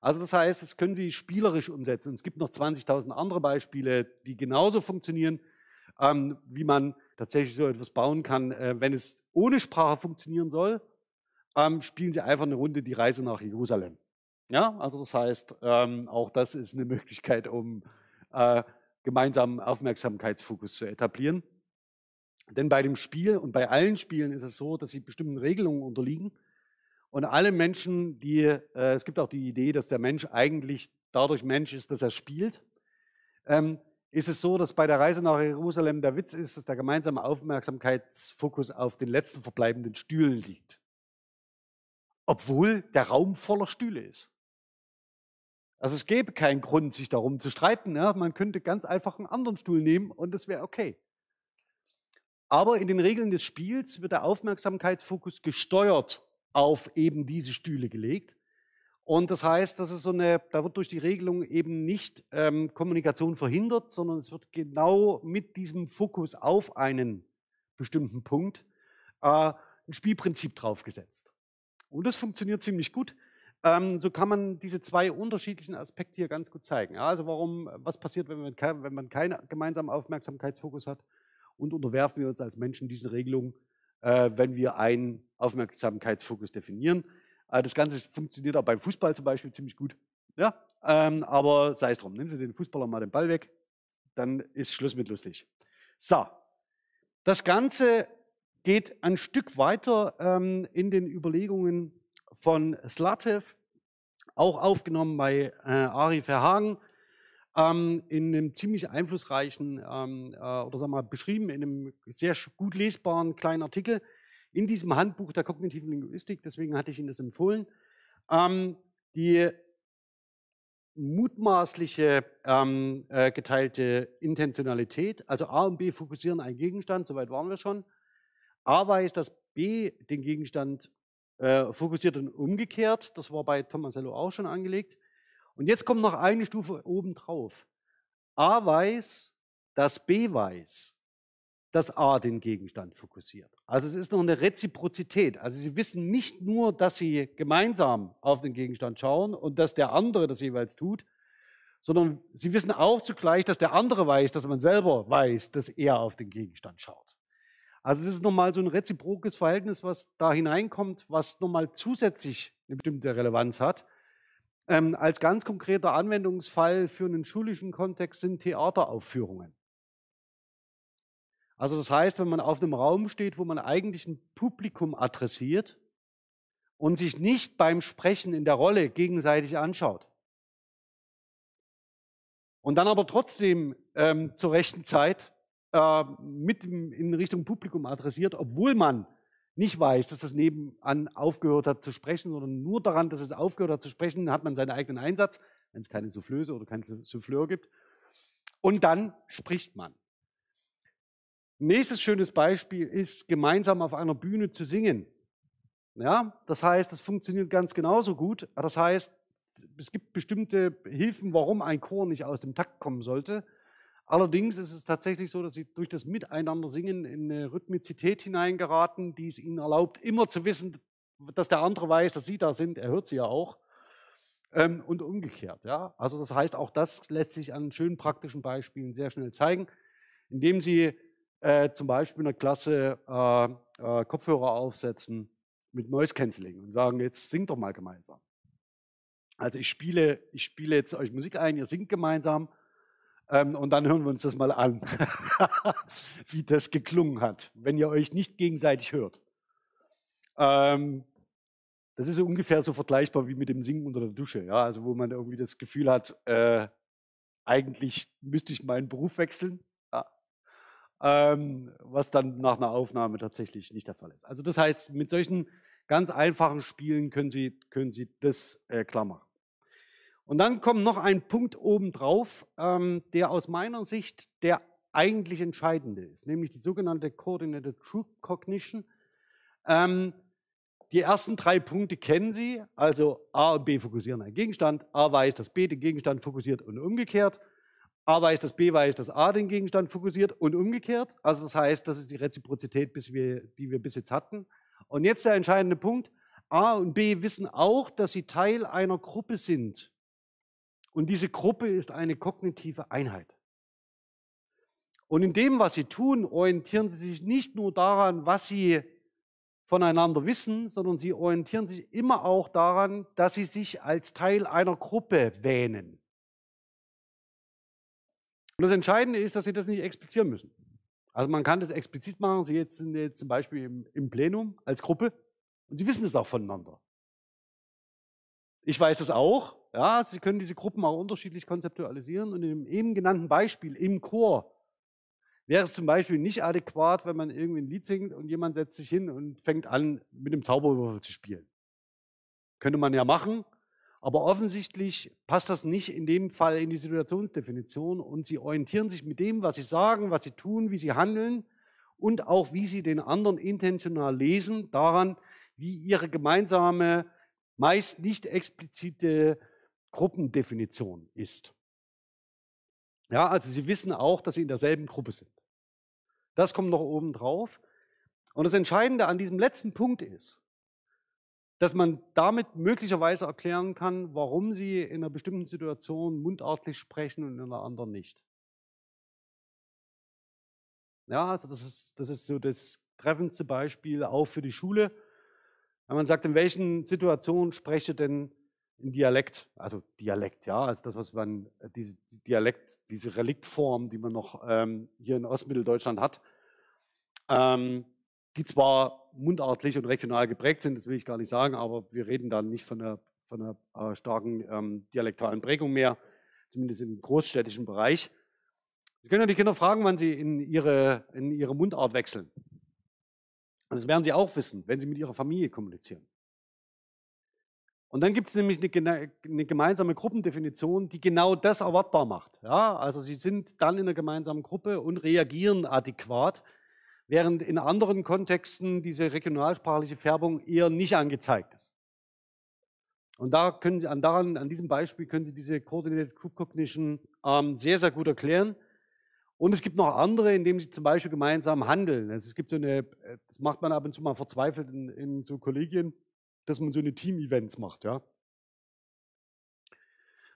Also das heißt, das können Sie spielerisch umsetzen. Und es gibt noch 20.000 andere Beispiele, die genauso funktionieren, ähm, wie man tatsächlich so etwas bauen kann. Äh, wenn es ohne Sprache funktionieren soll, ähm, spielen Sie einfach eine Runde die Reise nach Jerusalem. Ja, also das heißt, ähm, auch das ist eine Möglichkeit, um äh, gemeinsamen Aufmerksamkeitsfokus zu etablieren. Denn bei dem Spiel und bei allen Spielen ist es so, dass sie bestimmten Regelungen unterliegen. Und alle Menschen, die, äh, es gibt auch die Idee, dass der Mensch eigentlich dadurch Mensch ist, dass er spielt, ähm, ist es so, dass bei der Reise nach Jerusalem der Witz ist, dass der gemeinsame Aufmerksamkeitsfokus auf den letzten verbleibenden Stühlen liegt. Obwohl der Raum voller Stühle ist. Also es gäbe keinen Grund, sich darum zu streiten. Ja? Man könnte ganz einfach einen anderen Stuhl nehmen und das wäre okay. Aber in den Regeln des Spiels wird der Aufmerksamkeitsfokus gesteuert auf eben diese Stühle gelegt. Und das heißt, das ist so eine, da wird durch die Regelung eben nicht ähm, Kommunikation verhindert, sondern es wird genau mit diesem Fokus auf einen bestimmten Punkt äh, ein Spielprinzip draufgesetzt. Und das funktioniert ziemlich gut. Ähm, so kann man diese zwei unterschiedlichen Aspekte hier ganz gut zeigen. Ja, also warum, was passiert, wenn man, wenn man keinen gemeinsamen Aufmerksamkeitsfokus hat und unterwerfen wir uns als Menschen diesen Regelungen, äh, wenn wir einen Aufmerksamkeitsfokus definieren. Äh, das Ganze funktioniert auch beim Fußball zum Beispiel ziemlich gut. Ja, ähm, aber sei es drum, nehmen Sie den Fußballer mal den Ball weg, dann ist Schluss mit lustig. So, das Ganze geht ein Stück weiter ähm, in den Überlegungen von Slatev, auch aufgenommen bei äh, Ari Verhagen, ähm, in einem ziemlich einflussreichen ähm, äh, oder sagen wir mal beschrieben in einem sehr gut lesbaren kleinen Artikel in diesem Handbuch der kognitiven Linguistik. Deswegen hatte ich Ihnen das empfohlen. Ähm, die mutmaßliche ähm, äh, geteilte Intentionalität, also A und B fokussieren einen Gegenstand, soweit waren wir schon. A weiß, dass B den Gegenstand äh, fokussiert und umgekehrt. Das war bei Tomasello auch schon angelegt. Und jetzt kommt noch eine Stufe oben drauf. A weiß, dass B weiß, dass A den Gegenstand fokussiert. Also es ist noch eine Reziprozität. Also Sie wissen nicht nur, dass Sie gemeinsam auf den Gegenstand schauen und dass der andere das jeweils tut, sondern Sie wissen auch zugleich, dass der andere weiß, dass man selber weiß, dass er auf den Gegenstand schaut. Also das ist nochmal so ein reziprokes Verhältnis, was da hineinkommt, was nochmal zusätzlich eine bestimmte Relevanz hat. Ähm, als ganz konkreter Anwendungsfall für einen schulischen Kontext sind Theateraufführungen. Also das heißt, wenn man auf einem Raum steht, wo man eigentlich ein Publikum adressiert und sich nicht beim Sprechen in der Rolle gegenseitig anschaut und dann aber trotzdem ähm, zur rechten Zeit äh, mit in Richtung Publikum adressiert, obwohl man nicht weiß, dass das nebenan aufgehört hat zu sprechen, sondern nur daran, dass es aufgehört hat zu sprechen, hat man seinen eigenen Einsatz, wenn es keine Soufflöse oder keinen Souffleur gibt. Und dann spricht man. Nächstes schönes Beispiel ist, gemeinsam auf einer Bühne zu singen. Ja, das heißt, das funktioniert ganz genauso gut. Das heißt, es gibt bestimmte Hilfen, warum ein Chor nicht aus dem Takt kommen sollte. Allerdings ist es tatsächlich so, dass sie durch das Miteinander singen in eine Rhythmizität hineingeraten, die es ihnen erlaubt, immer zu wissen, dass der andere weiß, dass sie da sind. Er hört sie ja auch. Ähm, und umgekehrt. Ja? Also das heißt, auch das lässt sich an schönen praktischen Beispielen sehr schnell zeigen, indem Sie äh, zum Beispiel in der Klasse äh, äh, Kopfhörer aufsetzen mit Noise Cancelling und sagen, jetzt singt doch mal gemeinsam. Also ich spiele, ich spiele jetzt euch Musik ein, ihr singt gemeinsam ähm, und dann hören wir uns das mal an, [laughs] wie das geklungen hat, wenn ihr euch nicht gegenseitig hört. Ähm, das ist ungefähr so vergleichbar wie mit dem Singen unter der Dusche, ja, also wo man irgendwie das Gefühl hat, äh, eigentlich müsste ich meinen Beruf wechseln, ja. ähm, was dann nach einer Aufnahme tatsächlich nicht der Fall ist. Also das heißt, mit solchen ganz einfachen Spielen können Sie, können Sie das äh, klar machen. Und dann kommt noch ein Punkt obendrauf, ähm, der aus meiner Sicht der eigentlich entscheidende ist, nämlich die sogenannte Coordinated True Cognition. Ähm, die ersten drei Punkte kennen Sie, also A und B fokussieren einen Gegenstand, A weiß, dass B den Gegenstand fokussiert und umgekehrt, A weiß, dass B weiß, dass A den Gegenstand fokussiert und umgekehrt. Also das heißt, das ist die Reziprozität, die wir bis jetzt hatten. Und jetzt der entscheidende Punkt, A und B wissen auch, dass sie Teil einer Gruppe sind. Und diese Gruppe ist eine kognitive Einheit. Und in dem, was sie tun, orientieren sie sich nicht nur daran, was sie voneinander wissen, sondern sie orientieren sich immer auch daran, dass sie sich als Teil einer Gruppe wähnen. Und das Entscheidende ist, dass sie das nicht explizieren müssen. Also man kann das explizit machen. Sie jetzt sind jetzt zum Beispiel im, im Plenum als Gruppe und sie wissen es auch voneinander. Ich weiß es auch. Ja, Sie können diese Gruppen auch unterschiedlich konzeptualisieren. Und dem eben genannten Beispiel im Chor wäre es zum Beispiel nicht adäquat, wenn man irgendwie ein Lied singt und jemand setzt sich hin und fängt an, mit dem Zauberwürfel zu spielen. Könnte man ja machen, aber offensichtlich passt das nicht in dem Fall in die Situationsdefinition und sie orientieren sich mit dem, was sie sagen, was sie tun, wie sie handeln und auch wie sie den anderen intentional lesen, daran, wie ihre gemeinsame meist nicht explizite Gruppendefinition ist. Ja, also Sie wissen auch, dass Sie in derselben Gruppe sind. Das kommt noch oben drauf. Und das Entscheidende an diesem letzten Punkt ist, dass man damit möglicherweise erklären kann, warum sie in einer bestimmten Situation mundartlich sprechen und in einer anderen nicht. Ja, also das ist, das ist so das treffendste Beispiel auch für die Schule. Wenn man sagt, in welchen Situationen spreche denn in Dialekt, also Dialekt, ja, also das, was man, äh, diese Dialekt, diese Reliktform, die man noch ähm, hier in Ostmitteldeutschland hat, ähm, die zwar mundartlich und regional geprägt sind, das will ich gar nicht sagen, aber wir reden da nicht von einer, von einer äh, starken ähm, dialektalen Prägung mehr, zumindest im großstädtischen Bereich. Sie können ja die Kinder fragen, wann sie in ihre, in ihre Mundart wechseln. Und das werden sie auch wissen, wenn sie mit ihrer Familie kommunizieren. Und dann gibt es nämlich eine, eine, gemeinsame Gruppendefinition, die genau das erwartbar macht. Ja, also sie sind dann in einer gemeinsamen Gruppe und reagieren adäquat, während in anderen Kontexten diese regionalsprachliche Färbung eher nicht angezeigt ist. Und da können Sie, an, daran, an diesem Beispiel können Sie diese Coordinated Group Cognition ähm, sehr, sehr gut erklären. Und es gibt noch andere, indem sie zum Beispiel gemeinsam handeln. Also es gibt so eine, äh, das macht man ab und zu mal verzweifelt in, in so Kollegien, dass man so eine Team-Events macht, ja.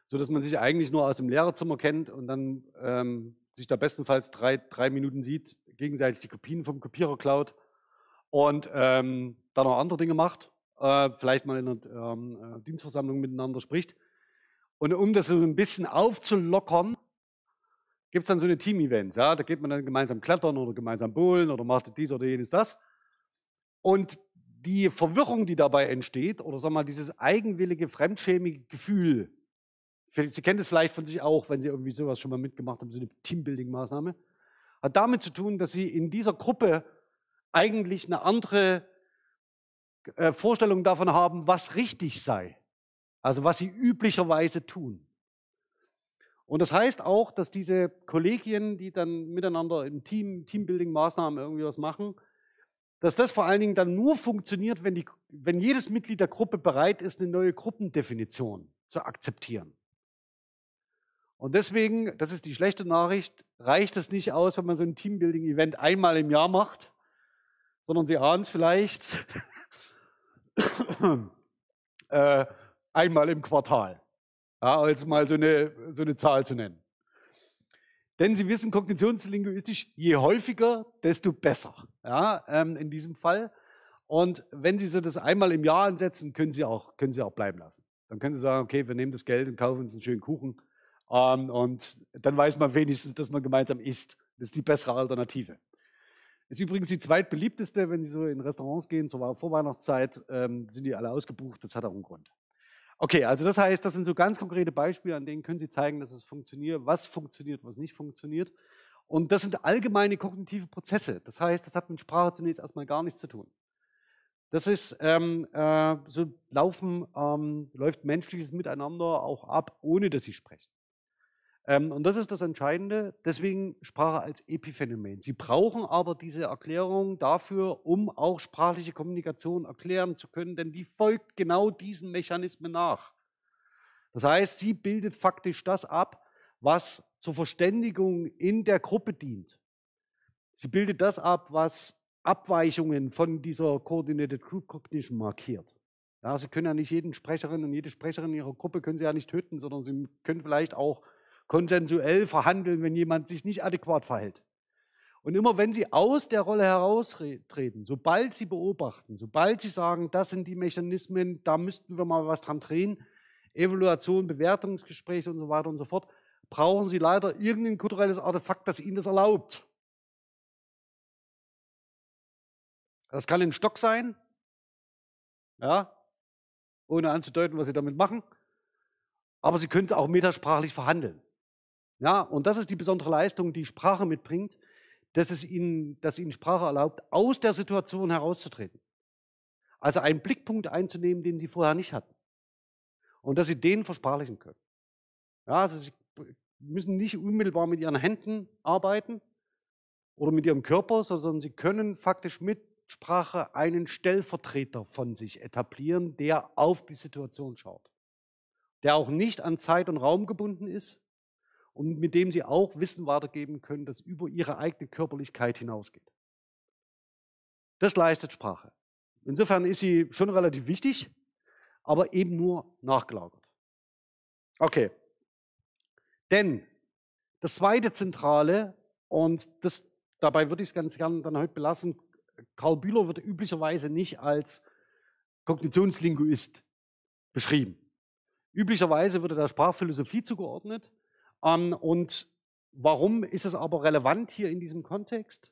So dass man sich eigentlich nur aus dem Lehrerzimmer kennt und dann ähm, sich da bestenfalls drei, drei Minuten sieht, gegenseitig die Kopien vom Kopierer klaut und ähm, dann noch andere Dinge macht, äh, vielleicht mal in einer ähm, äh, Dienstversammlung miteinander spricht. Und um das so ein bisschen aufzulockern, gibt es dann so eine Team-Events. Ja? Da geht man dann gemeinsam klettern oder gemeinsam bowlen oder macht dies oder jenes das. Und die Verwirrung, die dabei entsteht, oder sag mal, dieses eigenwillige, fremdschämige Gefühl, Sie kennen das vielleicht von sich auch, wenn Sie irgendwie sowas schon mal mitgemacht haben, so eine Teambuilding-Maßnahme, hat damit zu tun, dass Sie in dieser Gruppe eigentlich eine andere äh, Vorstellung davon haben, was richtig sei. Also was Sie üblicherweise tun. Und das heißt auch, dass diese Kollegien, die dann miteinander im Team, Teambuilding-Maßnahmen irgendwie was machen, dass das vor allen Dingen dann nur funktioniert, wenn, die, wenn jedes Mitglied der Gruppe bereit ist, eine neue Gruppendefinition zu akzeptieren. Und deswegen, das ist die schlechte Nachricht, reicht es nicht aus, wenn man so ein Teambuilding-Event einmal im Jahr macht, sondern Sie ahnen es vielleicht, [coughs] äh, einmal im Quartal. Ja, also mal so eine, so eine Zahl zu nennen. Denn Sie wissen, kognitionslinguistisch, je häufiger, desto besser. Ja, ähm, in diesem Fall. Und wenn Sie so das einmal im Jahr ansetzen, können Sie auch, können Sie auch bleiben lassen. Dann können Sie sagen, okay, wir nehmen das Geld und kaufen uns einen schönen Kuchen. Ähm, und dann weiß man wenigstens, dass man gemeinsam isst. Das ist die bessere Alternative. Ist übrigens die zweitbeliebteste, wenn Sie so in Restaurants gehen zur Vorweihnachtszeit, ähm, sind die alle ausgebucht. Das hat auch einen Grund. Okay, also das heißt, das sind so ganz konkrete Beispiele, an denen können Sie zeigen, dass es funktioniert, was funktioniert, was nicht funktioniert. Und das sind allgemeine kognitive Prozesse. Das heißt, das hat mit Sprache zunächst erstmal gar nichts zu tun. Das ist, ähm, äh, so laufen, ähm, läuft menschliches Miteinander auch ab, ohne dass Sie sprechen. Ähm, und das ist das Entscheidende, deswegen Sprache als Epiphänomen. Sie brauchen aber diese Erklärung dafür, um auch sprachliche Kommunikation erklären zu können, denn die folgt genau diesen Mechanismen nach. Das heißt, sie bildet faktisch das ab, was zur Verständigung in der Gruppe dient. Sie bildet das ab, was Abweichungen von dieser Coordinated Group Cognition markiert. Ja, Sie können ja nicht jeden Sprecherin und jede Sprecherin in Ihrer Gruppe können Sie ja nicht töten, sondern Sie können vielleicht auch konsensuell verhandeln, wenn jemand sich nicht adäquat verhält. Und immer wenn Sie aus der Rolle heraustreten, sobald Sie beobachten, sobald Sie sagen, das sind die Mechanismen, da müssten wir mal was dran drehen, Evaluation, Bewertungsgespräche und so weiter und so fort, brauchen Sie leider irgendein kulturelles Artefakt, das Ihnen das erlaubt. Das kann ein Stock sein, ja, ohne anzudeuten, was Sie damit machen. Aber Sie können es auch metasprachlich verhandeln. Ja, und das ist die besondere Leistung, die Sprache mitbringt, dass es ihnen, dass ihnen Sprache erlaubt, aus der Situation herauszutreten. Also einen Blickpunkt einzunehmen, den sie vorher nicht hatten. Und dass sie den versprachlichen können. Ja, also sie müssen nicht unmittelbar mit ihren Händen arbeiten oder mit ihrem Körper, sondern sie können faktisch mit Sprache einen Stellvertreter von sich etablieren, der auf die Situation schaut. Der auch nicht an Zeit und Raum gebunden ist, und mit dem sie auch Wissen weitergeben können, das über ihre eigene Körperlichkeit hinausgeht. Das leistet Sprache. Insofern ist sie schon relativ wichtig, aber eben nur nachgelagert. Okay. Denn das zweite Zentrale, und das, dabei würde ich es ganz gerne dann heute belassen, Karl Bühler wird üblicherweise nicht als Kognitionslinguist beschrieben. Üblicherweise wird er der Sprachphilosophie zugeordnet. Ähm, und warum ist es aber relevant hier in diesem Kontext?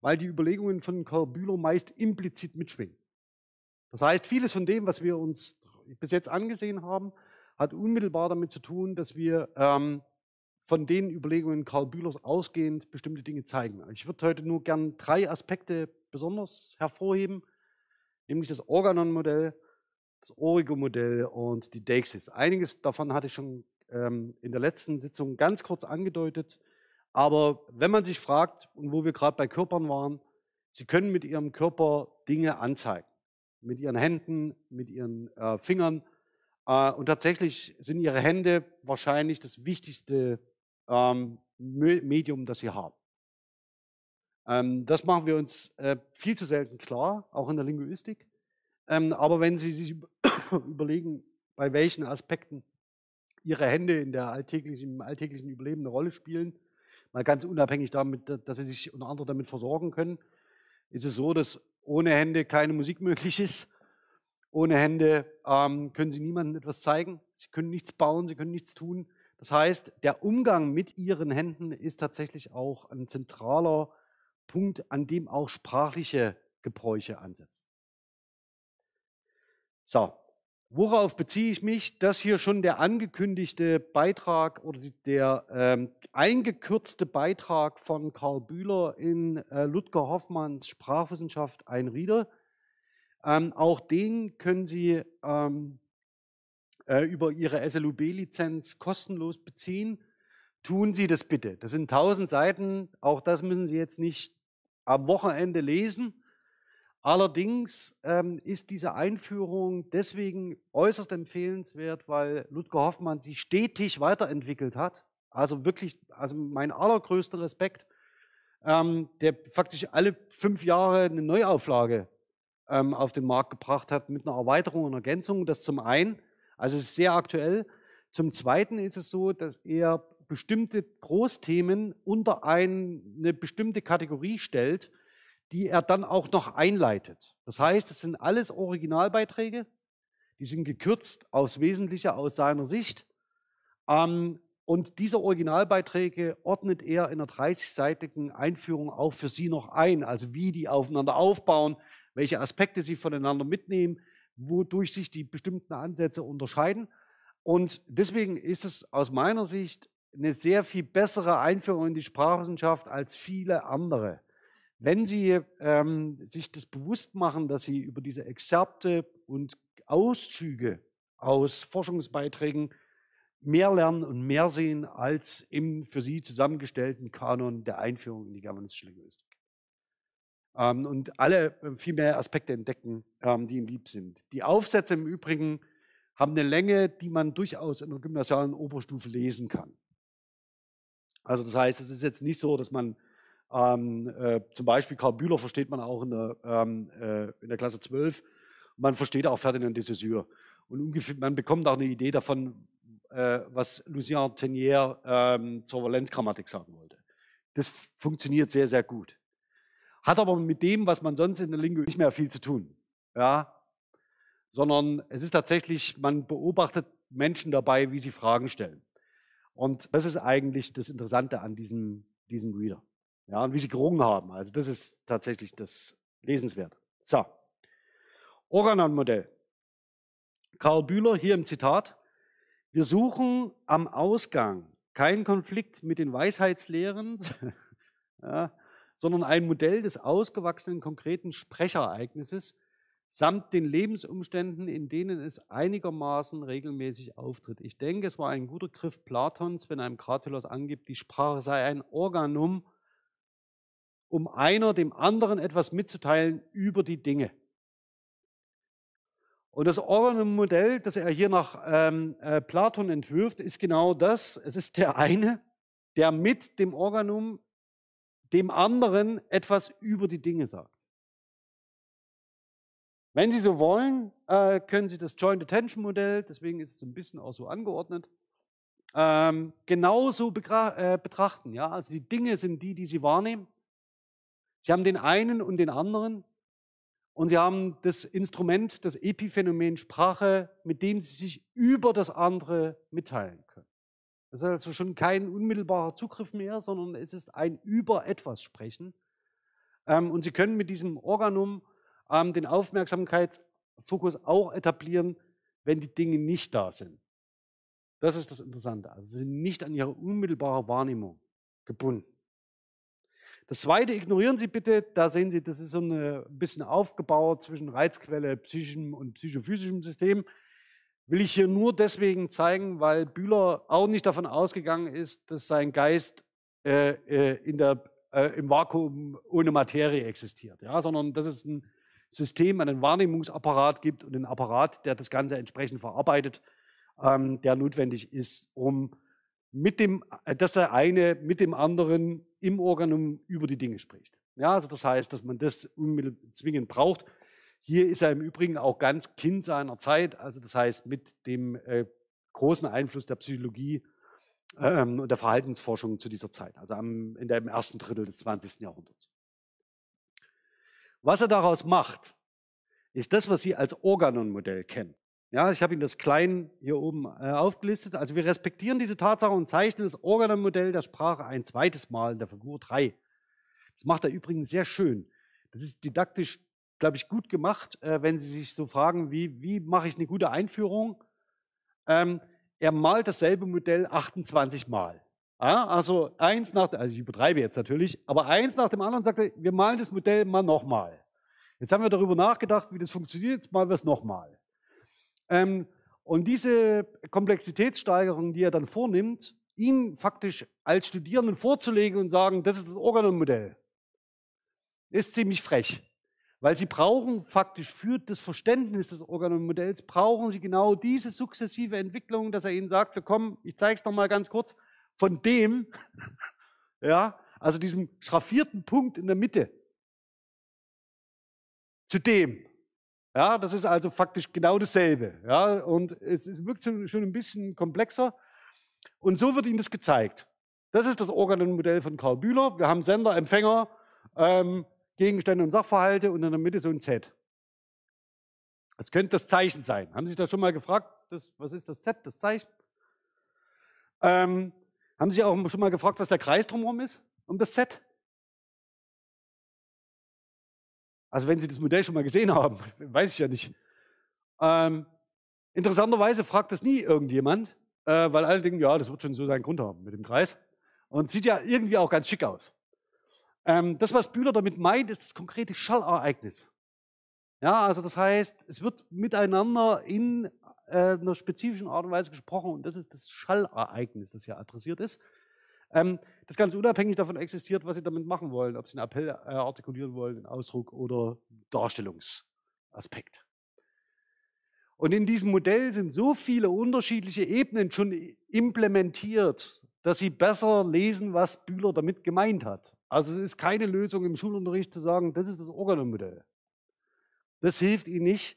Weil die Überlegungen von Karl Bühler meist implizit mitschwingen. Das heißt, vieles von dem, was wir uns bis jetzt angesehen haben, hat unmittelbar damit zu tun, dass wir ähm, von den Überlegungen Karl Bühlers ausgehend bestimmte Dinge zeigen. Ich würde heute nur gern drei Aspekte besonders hervorheben, nämlich das Organon-Modell, das Origo-Modell und die Deixis. Einiges davon hatte ich schon ähm, in der letzten Sitzung ganz kurz angedeutet. Aber wenn man sich fragt, und wo wir gerade bei Körpern waren, Sie können mit Ihrem Körper Dinge anzeigen. Mit Ihren Händen, mit Ihren äh, Fingern. Äh, und tatsächlich sind Ihre Hände wahrscheinlich das wichtigste ähm, Medium, das Sie haben. Ähm, das machen wir uns äh, viel zu selten klar, auch in der Linguistik. Ähm, aber wenn Sie sich [coughs] überlegen, bei welchen Aspekten Ihre Hände in der alltäglichen, im alltäglichen Überleben eine Rolle spielen, mal ganz unabhängig damit, dass Sie sich unter anderem damit versorgen können, ist es so, dass ohne Hände keine Musik [laughs] möglich ist. Ohne Hände ähm, können Sie niemandem etwas zeigen. Sie können nichts bauen, Sie können nichts tun. Das heißt, der Umgang mit Ihren Händen ist tatsächlich auch ein zentraler Punkt, an dem auch sprachliche Gebräuche ansetzen. So, worauf beziehe ich mich? Das hier schon der angekündigte Beitrag oder der ähm, eingekürzte Beitrag von Karl Bühler in äh, Ludger Hoffmanns Sprachwissenschaft ein Rieder. Ähm, auch den können Sie ähm, äh, über Ihre SLUB-Lizenz kostenlos beziehen. Tun Sie das bitte. Das sind 1000 Seiten. Auch das müssen Sie jetzt nicht am Wochenende lesen. Allerdings ähm, ist diese Einführung deswegen äußerst empfehlenswert, weil Ludger Hoffmann sich stetig weiterentwickelt hat. Also wirklich, also mein allergrößter Respekt, ähm, der faktisch alle fünf Jahre eine Neuauflage ähm, auf den Markt gebracht hat mit einer Erweiterung und Ergänzung. Das zum einen, also es ist sehr aktuell. Zum zweiten ist es so, dass er bestimmte Großthemen unter eine bestimmte Kategorie stellt, die er dann auch noch einleitet. Das heißt, es sind alles Originalbeiträge, die sind gekürzt aufs Wesentliche aus seiner Sicht. Ähm, und diese Originalbeiträge ordnet er in einer 30-seitigen Einführung auch für Sie noch ein, also wie die aufeinander aufbauen, welche Aspekte Sie voneinander mitnehmen, wodurch sich die bestimmten Ansätze unterscheiden. Und deswegen ist es aus meiner Sicht eine sehr viel bessere Einführung in die Sprachwissenschaft als viele andere. Wenn Sie ähm, sich das bewusst machen, dass Sie über diese Exzerpte und Auszüge aus Forschungsbeiträgen mehr lernen und mehr sehen als im für Sie zusammengestellten Kanon der Einführung in die germanistische Linguistik. Ähm, und alle äh, viel mehr Aspekte entdecken, ähm, die Ihnen lieb sind. Die Aufsätze im Übrigen haben eine Länge, die man durchaus in der gymnasialen Oberstufe lesen kann. Also das heißt, es ist jetzt nicht so, dass man ähm, äh, zum Beispiel Karl Bühler versteht man auch in der, ähm, äh, in der Klasse 12. Man versteht auch Ferdinand de Saussure. Und ungefähr, man bekommt auch eine Idee davon, äh, was Lucien Tenier ähm, zur Valenzgrammatik sagen wollte. Das funktioniert sehr, sehr gut. Hat aber mit dem, was man sonst in der Linguistik nicht mehr viel zu tun. Ja? Sondern es ist tatsächlich, man beobachtet Menschen dabei, wie sie Fragen stellen. Und das ist eigentlich das Interessante an diesem, diesem Reader. Ja, und wie sie gerungen haben. Also das ist tatsächlich das Lesenswert. So. Organon-Modell. Karl Bühler hier im Zitat. Wir suchen am Ausgang keinen Konflikt mit den Weisheitslehren, [laughs] ja, sondern ein Modell des ausgewachsenen konkreten Sprechereignisses samt den Lebensumständen, in denen es einigermaßen regelmäßig auftritt. Ich denke, es war ein guter Griff Platons, wenn einem Kratilos angibt, die Sprache sei ein Organum, um einer dem anderen etwas mitzuteilen über die Dinge. Und das Organum-Modell, das er hier nach ähm, äh, Platon entwirft, ist genau das. Es ist der eine, der mit dem Organum dem anderen etwas über die Dinge sagt. Wenn Sie so wollen, äh, können Sie das Joint Attention Modell, deswegen ist es ein bisschen auch so angeordnet, ähm, genauso äh, betrachten. Ja? Also die Dinge sind die, die Sie wahrnehmen. Sie haben den einen und den anderen und Sie haben das Instrument, das Epiphänomen Sprache, mit dem Sie sich über das andere mitteilen können. Das ist also schon kein unmittelbarer Zugriff mehr, sondern es ist ein über etwas Sprechen. Ähm, und Sie können mit diesem Organum ähm, den Aufmerksamkeitsfokus auch etablieren, wenn die Dinge nicht da sind. Das ist das Interessante. Also sie sind nicht an ihre unmittelbare Wahrnehmung gebunden. Das zweite ignorieren Sie bitte, da sehen Sie, das ist so ein bisschen aufgebaut zwischen Reizquelle, psychischem und psychophysischem System. Will ich hier nur deswegen zeigen, weil Bühler auch nicht davon ausgegangen ist, dass sein Geist äh, äh in der, äh, im Vakuum ohne Materie existiert, ja, sondern dass es ein System, einen Wahrnehmungsapparat gibt und einen Apparat, der das Ganze entsprechend verarbeitet, ähm, der notwendig ist, um mit dem, äh, dass der eine mit dem anderen im Organum über die Dinge spricht. Ja, also das heißt, dass man das unmittelbar zwingend braucht. Hier ist er im Übrigen auch ganz Kind seiner Zeit, also das heißt mit dem äh, großen Einfluss der Psychologie ähm, und der Verhaltensforschung zu dieser Zeit, also am, in dem ersten Drittel des 20. Jahrhunderts. Was er daraus macht, ist das, was Sie als Organon-Modell kennen. Ja, ich habe Ihnen das klein hier oben äh, aufgelistet. Also wir respektieren diese Tatsache und zeichnen das Organon-Modell der Sprache ein zweites Mal in der Figur 3. Das macht er übrigens sehr schön. Das ist didaktisch glaube ich, gut gemacht, äh, wenn Sie sich so fragen, wie, wie mache ich eine gute Einführung. Ähm, er malt dasselbe Modell 28 Mal. Ja, also eins nach, also ich übertreibe jetzt natürlich, aber eins nach dem anderen sagt er, wir malen das Modell mal nochmal. Jetzt haben wir darüber nachgedacht, wie das funktioniert, jetzt malen wir es nochmal. Ähm, und diese Komplexitätssteigerung, die er dann vornimmt, ihn faktisch als Studierenden vorzulegen und sagen, das ist das Organon-Modell, ist ziemlich frech. Weil sie brauchen faktisch für das Verständnis des Organomodells, brauchen sie genau diese sukzessive Entwicklung, dass er ihnen sagt, komm, ich zeige es nochmal ganz kurz, von dem, [laughs] ja, also diesem schraffierten Punkt in der Mitte, zu dem. Ja, das ist also faktisch genau dasselbe. Ja, und es wirkt schon ein bisschen komplexer. Und so wird Ihnen das gezeigt. Das ist das Organonmodell von Karl Bühler. Wir haben Sender, Empfänger, ähm, Gegenstände und Sachverhalte und in der Mitte so ein Z. Das könnte das Zeichen sein. Haben Sie sich das schon mal gefragt? Das, was ist das Z, das Zeichen? Ähm, haben Sie auch schon mal gefragt, was der Kreis drumherum ist, um das Z? Also wenn Sie das Modell schon mal gesehen haben, [laughs] weiß ich ja nicht. Ähm, interessanterweise fragt das nie irgendjemand, äh, weil alle denken, ja, das wird schon so seinen Grund haben mit dem Kreis. Und sieht ja irgendwie auch ganz schick aus. Ähm, das, was Bühler damit meint, ist das konkrete Schallereignis. Ja, also das heißt, es wird miteinander in äh, einer spezifischen Art und Weise gesprochen und das ist das Schallereignis, das hier adressiert ist. Ähm, das ganz unabhängig davon existiert, was Sie damit machen wollen, ob Sie einen Appell äh, artikulieren wollen, einen Ausdruck oder Darstellungsaspekt. Und in diesem Modell sind so viele unterschiedliche Ebenen schon implementiert, dass Sie besser lesen, was Bühler damit gemeint hat. Also es ist keine Lösung im Schulunterricht zu sagen, das ist das Organomodell. Das hilft Ihnen nicht.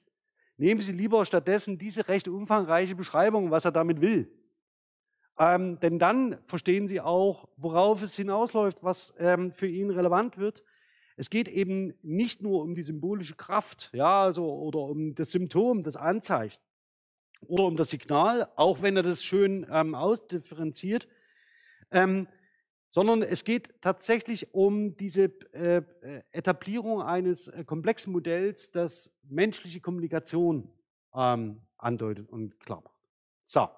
Nehmen Sie lieber stattdessen diese recht umfangreiche Beschreibung, was er damit will. Ähm, denn dann verstehen Sie auch, worauf es hinausläuft, was ähm, für ihn relevant wird. Es geht eben nicht nur um die symbolische Kraft, ja, also, oder um das Symptom, das Anzeichen oder um das Signal, auch wenn er das schön ähm, ausdifferenziert, ähm, sondern es geht tatsächlich um diese äh, äh, Etablierung eines äh, komplexen Modells, das menschliche Kommunikation ähm, andeutet und klar macht. So.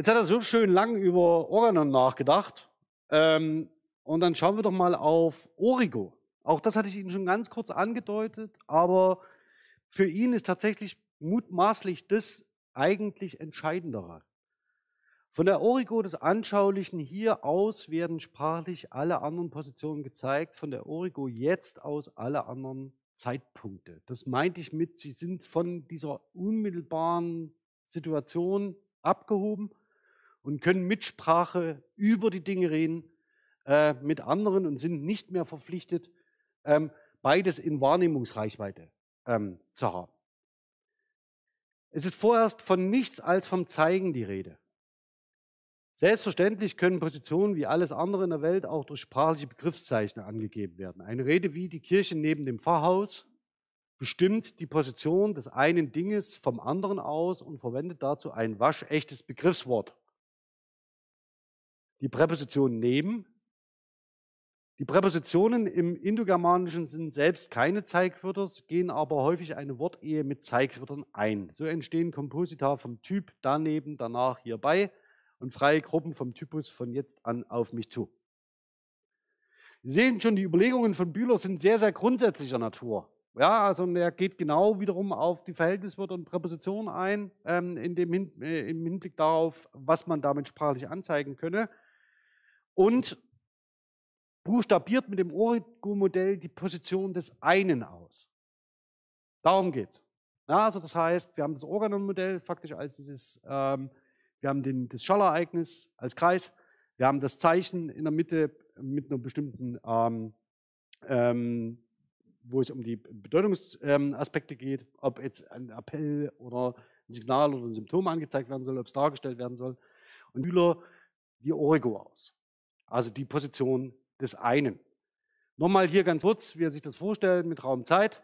Jetzt hat er so schön lang über Organon nachgedacht. Ähm, und dann schauen wir doch mal auf Origo. Auch das hatte ich Ihnen schon ganz kurz angedeutet, aber für ihn ist tatsächlich mutmaßlich das eigentlich Entscheidendere. Von der Origo des Anschaulichen hier aus werden sprachlich alle anderen Positionen gezeigt, von der Origo jetzt aus alle anderen Zeitpunkte. Das meinte ich mit, sie sind von dieser unmittelbaren Situation abgehoben und können mit Sprache über die Dinge reden äh, mit anderen und sind nicht mehr verpflichtet, ähm, beides in Wahrnehmungsreichweite ähm, zu haben. Es ist vorerst von nichts als vom Zeigen die Rede. Selbstverständlich können Positionen wie alles andere in der Welt auch durch sprachliche Begriffszeichen angegeben werden. Eine Rede wie die Kirche neben dem Pfarrhaus bestimmt die Position des einen Dinges vom anderen aus und verwendet dazu ein waschechtes Begriffswort. Die Präposition neben. Die Präpositionen im Indogermanischen sind selbst keine Zeigwörter, gehen aber häufig eine Wortehe mit Zeigwörtern ein. So entstehen Komposita vom Typ daneben, danach hierbei und freie Gruppen vom Typus von jetzt an auf mich zu. Sie sehen schon, die Überlegungen von Bühler sind sehr, sehr grundsätzlicher Natur. Ja, also er geht genau wiederum auf die Verhältniswörter und Präpositionen ein, ähm, in dem Hin äh, im Hinblick darauf, was man damit sprachlich anzeigen könne. Und buchstabiert mit dem Origo-Modell die Position des einen aus. Darum geht's. Ja, also das heißt, wir haben das Organon-Modell faktisch als dieses ähm, wir haben den, das Schallereignis als Kreis, wir haben das Zeichen in der Mitte mit einer bestimmten, ähm, ähm, wo es um die Bedeutungsaspekte geht, ob jetzt ein Appell oder ein Signal oder ein Symptom angezeigt werden soll, ob es dargestellt werden soll. Und Bühler die Origo aus, also die Position des einen. Nochmal hier ganz kurz, wie er sich das vorstellt mit Raum Zeit.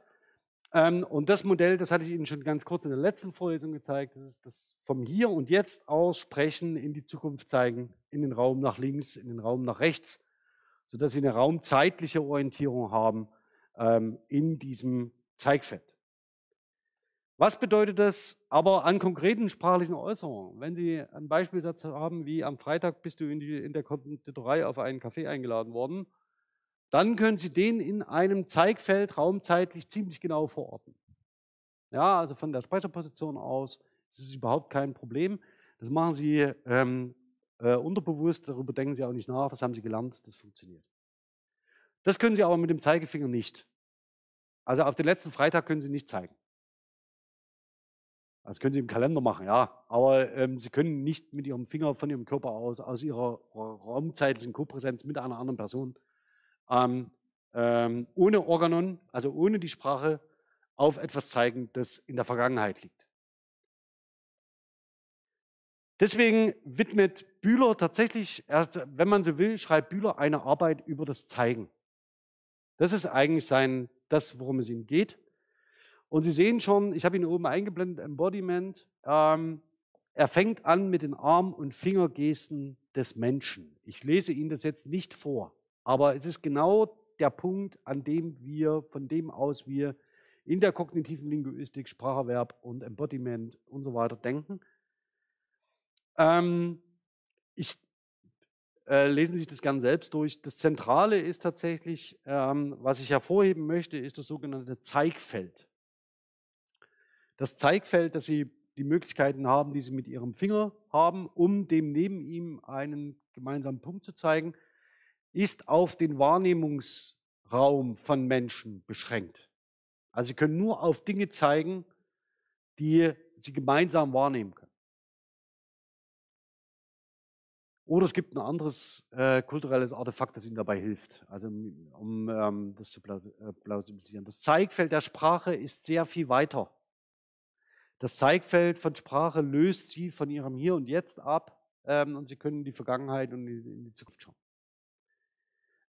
Ähm, und das Modell, das hatte ich Ihnen schon ganz kurz in der letzten Vorlesung gezeigt, das ist das vom Hier und Jetzt aus sprechen, in die Zukunft zeigen, in den Raum nach links, in den Raum nach rechts, sodass Sie eine raumzeitliche Orientierung haben ähm, in diesem Zeigfeld. Was bedeutet das aber an konkreten sprachlichen Äußerungen? Wenn Sie einen Beispielsatz haben, wie am Freitag bist du in, die, in der Konditorei auf einen Kaffee eingeladen worden, dann können Sie den in einem Zeigfeld raumzeitlich ziemlich genau verorten. Ja, also von der Speicherposition aus ist es überhaupt kein Problem. Das machen Sie ähm, äh, unterbewusst, darüber denken Sie auch nicht nach, das haben Sie gelernt, das funktioniert. Das können Sie aber mit dem Zeigefinger nicht. Also auf den letzten Freitag können Sie nicht zeigen. Das können Sie im Kalender machen, ja. Aber ähm, Sie können nicht mit Ihrem Finger von Ihrem Körper aus, aus Ihrer raumzeitlichen Kopräsenz mit einer anderen Person ähm, ähm, ohne Organon, also ohne die Sprache, auf etwas zeigen, das in der Vergangenheit liegt. Deswegen widmet Bühler tatsächlich, also wenn man so will, schreibt Bühler eine Arbeit über das Zeigen. Das ist eigentlich sein, das, worum es ihm geht. Und Sie sehen schon, ich habe ihn oben eingeblendet, Embodiment. Ähm, er fängt an mit den Arm- und Fingergesten des Menschen. Ich lese Ihnen das jetzt nicht vor. Aber es ist genau der Punkt, an dem wir, von dem aus wir in der kognitiven Linguistik, Spracherwerb und Embodiment und so weiter denken. Ähm, ich äh, lesen Sie sich das gern selbst durch. Das Zentrale ist tatsächlich, ähm, was ich hervorheben möchte, ist das sogenannte Zeigfeld. Das Zeigfeld, dass Sie die Möglichkeiten haben, die Sie mit Ihrem Finger haben, um dem neben ihm einen gemeinsamen Punkt zu zeigen ist auf den Wahrnehmungsraum von Menschen beschränkt. Also sie können nur auf Dinge zeigen, die sie gemeinsam wahrnehmen können. Oder es gibt ein anderes äh, kulturelles Artefakt, das ihnen dabei hilft, also um ähm, das zu äh, plausibilisieren. Das Zeigfeld der Sprache ist sehr viel weiter. Das Zeigfeld von Sprache löst sie von ihrem Hier und Jetzt ab ähm, und sie können in die Vergangenheit und in die Zukunft schauen.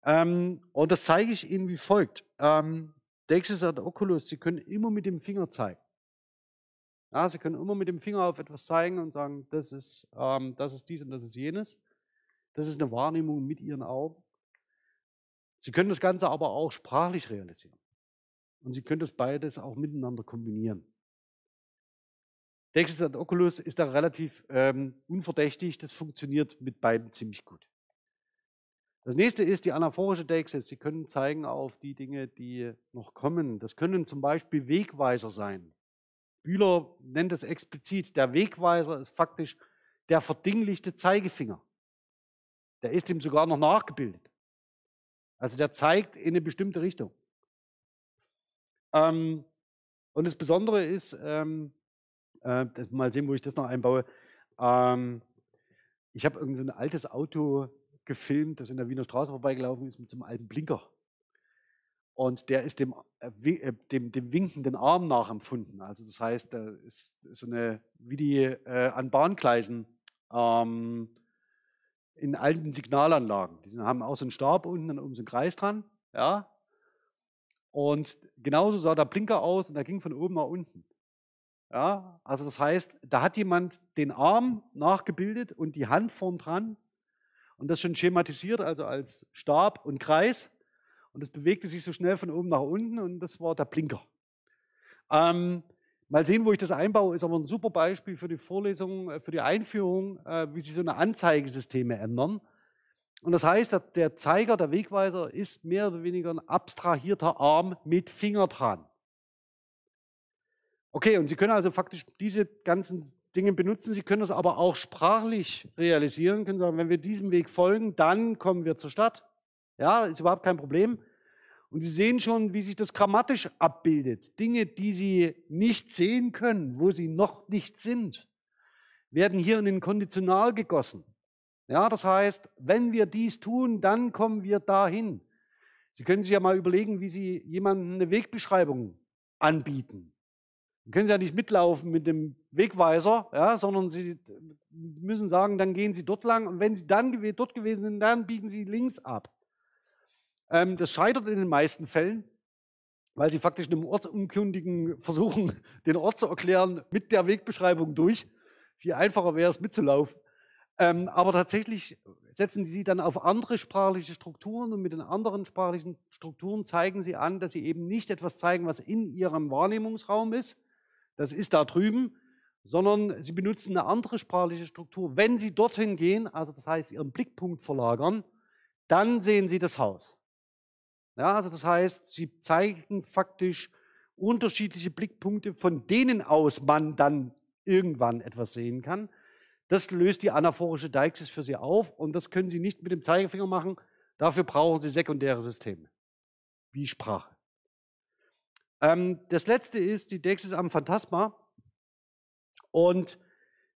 Ähm, und das zeige ich Ihnen wie folgt. Ähm, Dexis ad oculus, Sie können immer mit dem Finger zeigen. Ja, Sie können immer mit dem Finger auf etwas zeigen und sagen, das ist, ähm, das ist dies und das ist jenes. Das ist eine Wahrnehmung mit Ihren Augen. Sie können das Ganze aber auch sprachlich realisieren. Und Sie können das beides auch miteinander kombinieren. Dexis oculus ist da relativ ähm, unverdächtig. Das funktioniert mit beiden ziemlich gut. Das nächste ist die anaphorische Deixis. Sie können zeigen auf die Dinge, die noch kommen. Das können zum Beispiel Wegweiser sein. Bühler nennt es explizit. Der Wegweiser ist faktisch der verdinglichte Zeigefinger. Der ist ihm sogar noch nachgebildet. Also der zeigt in eine bestimmte Richtung. Ähm, und das Besondere ist, ähm, äh, mal sehen, wo ich das noch einbaue. Ähm, ich habe irgendein so altes Auto gefilmt, das in der Wiener Straße vorbeigelaufen ist mit so einem alten Blinker. und der ist dem, äh, äh, dem, dem winkenden Arm nachempfunden. Also das heißt, da ist, ist eine, wie die äh, an Bahngleisen ähm, in alten Signalanlagen. Die haben auch so einen Stab unten und oben so einen Kreis dran. Ja? Und genauso sah der Blinker aus und der ging von oben nach unten. Ja? Also das heißt, da hat jemand den Arm nachgebildet und die Hand vorn dran und das schon schematisiert, also als Stab und Kreis. Und das bewegte sich so schnell von oben nach unten und das war der Blinker. Ähm, mal sehen, wo ich das einbaue, ist aber ein super Beispiel für die Vorlesung, äh, für die Einführung, äh, wie sich so eine Anzeigesysteme ändern. Und das heißt, der Zeiger, der Wegweiser ist mehr oder weniger ein abstrahierter Arm mit Finger dran. Okay, und Sie können also faktisch diese ganzen Dinge benutzen. Sie können das aber auch sprachlich realisieren, Sie können sagen, wenn wir diesem Weg folgen, dann kommen wir zur Stadt. Ja, ist überhaupt kein Problem. Und Sie sehen schon, wie sich das grammatisch abbildet. Dinge, die Sie nicht sehen können, wo sie noch nicht sind, werden hier in den Konditional gegossen. Ja, das heißt, wenn wir dies tun, dann kommen wir dahin. Sie können sich ja mal überlegen, wie Sie jemandem eine Wegbeschreibung anbieten. Dann können Sie ja nicht mitlaufen mit dem Wegweiser, ja, sondern Sie müssen sagen, dann gehen Sie dort lang und wenn Sie dann dort gewesen sind, dann biegen Sie links ab. Ähm, das scheitert in den meisten Fällen, weil sie faktisch einem Ortsunkundigen [laughs] versuchen, den Ort zu erklären mit der Wegbeschreibung durch. Viel einfacher wäre es mitzulaufen. Ähm, aber tatsächlich setzen sie dann auf andere sprachliche Strukturen und mit den anderen sprachlichen Strukturen zeigen sie an, dass sie eben nicht etwas zeigen, was in ihrem Wahrnehmungsraum ist, das ist da drüben, sondern sie benutzen eine andere sprachliche Struktur. Wenn sie dorthin gehen, also das heißt ihren Blickpunkt verlagern, dann sehen sie das Haus. Ja, also das heißt, sie zeigen faktisch unterschiedliche Blickpunkte, von denen aus man dann irgendwann etwas sehen kann. Das löst die anaphorische Deixis für sie auf und das können sie nicht mit dem Zeigefinger machen. Dafür brauchen sie sekundäre Systeme, wie Sprache. Ähm, das letzte ist die Deixis am Phantasma und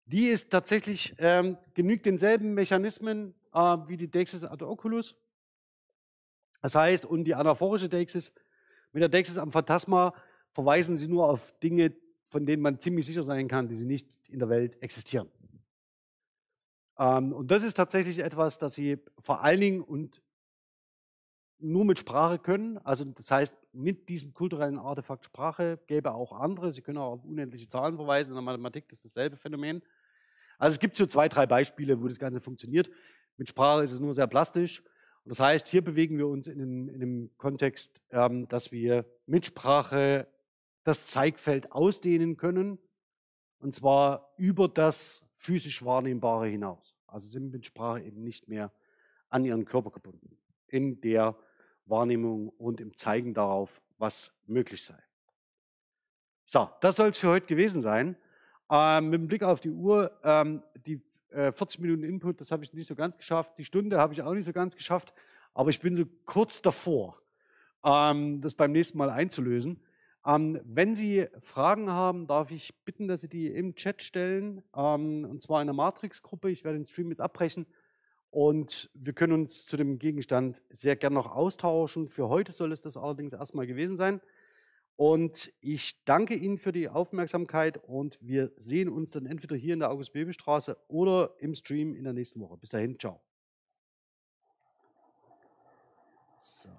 die ist tatsächlich, ähm, genügt denselben Mechanismen äh, wie die Deixis ad oculus. Das heißt, und die anaphorische Deixis, mit der Deixis am Phantasma verweisen sie nur auf Dinge, von denen man ziemlich sicher sein kann, die sie nicht in der Welt existieren. Ähm, und das ist tatsächlich etwas, das sie vor allen Dingen und nur mit Sprache können. Also das heißt, mit diesem kulturellen Artefakt Sprache gäbe auch andere. Sie können auch auf unendliche Zahlen verweisen. In der Mathematik ist dasselbe Phänomen. Also es gibt so zwei, drei Beispiele, wo das Ganze funktioniert. Mit Sprache ist es nur sehr plastisch. Und das heißt, hier bewegen wir uns in einem, in einem Kontext, ähm, dass wir mit Sprache das Zeigfeld ausdehnen können, und zwar über das physisch Wahrnehmbare hinaus. Also sind mit Sprache eben nicht mehr an ihren Körper gebunden, in der Wahrnehmung und im Zeigen darauf, was möglich sei. So, das soll es für heute gewesen sein. Ähm, mit dem Blick auf die Uhr, ähm, die äh, 40 Minuten Input, das habe ich nicht so ganz geschafft. Die Stunde habe ich auch nicht so ganz geschafft. Aber ich bin so kurz davor, ähm, das beim nächsten Mal einzulösen. Ähm, wenn Sie Fragen haben, darf ich bitten, dass Sie die im Chat stellen. Ähm, und zwar in der Matrix-Gruppe. Ich werde den Stream jetzt abbrechen. Und wir können uns zu dem Gegenstand sehr gern noch austauschen. Für heute soll es das allerdings erstmal gewesen sein. Und ich danke Ihnen für die Aufmerksamkeit und wir sehen uns dann entweder hier in der August-Bebel-Straße oder im Stream in der nächsten Woche. Bis dahin, ciao. So.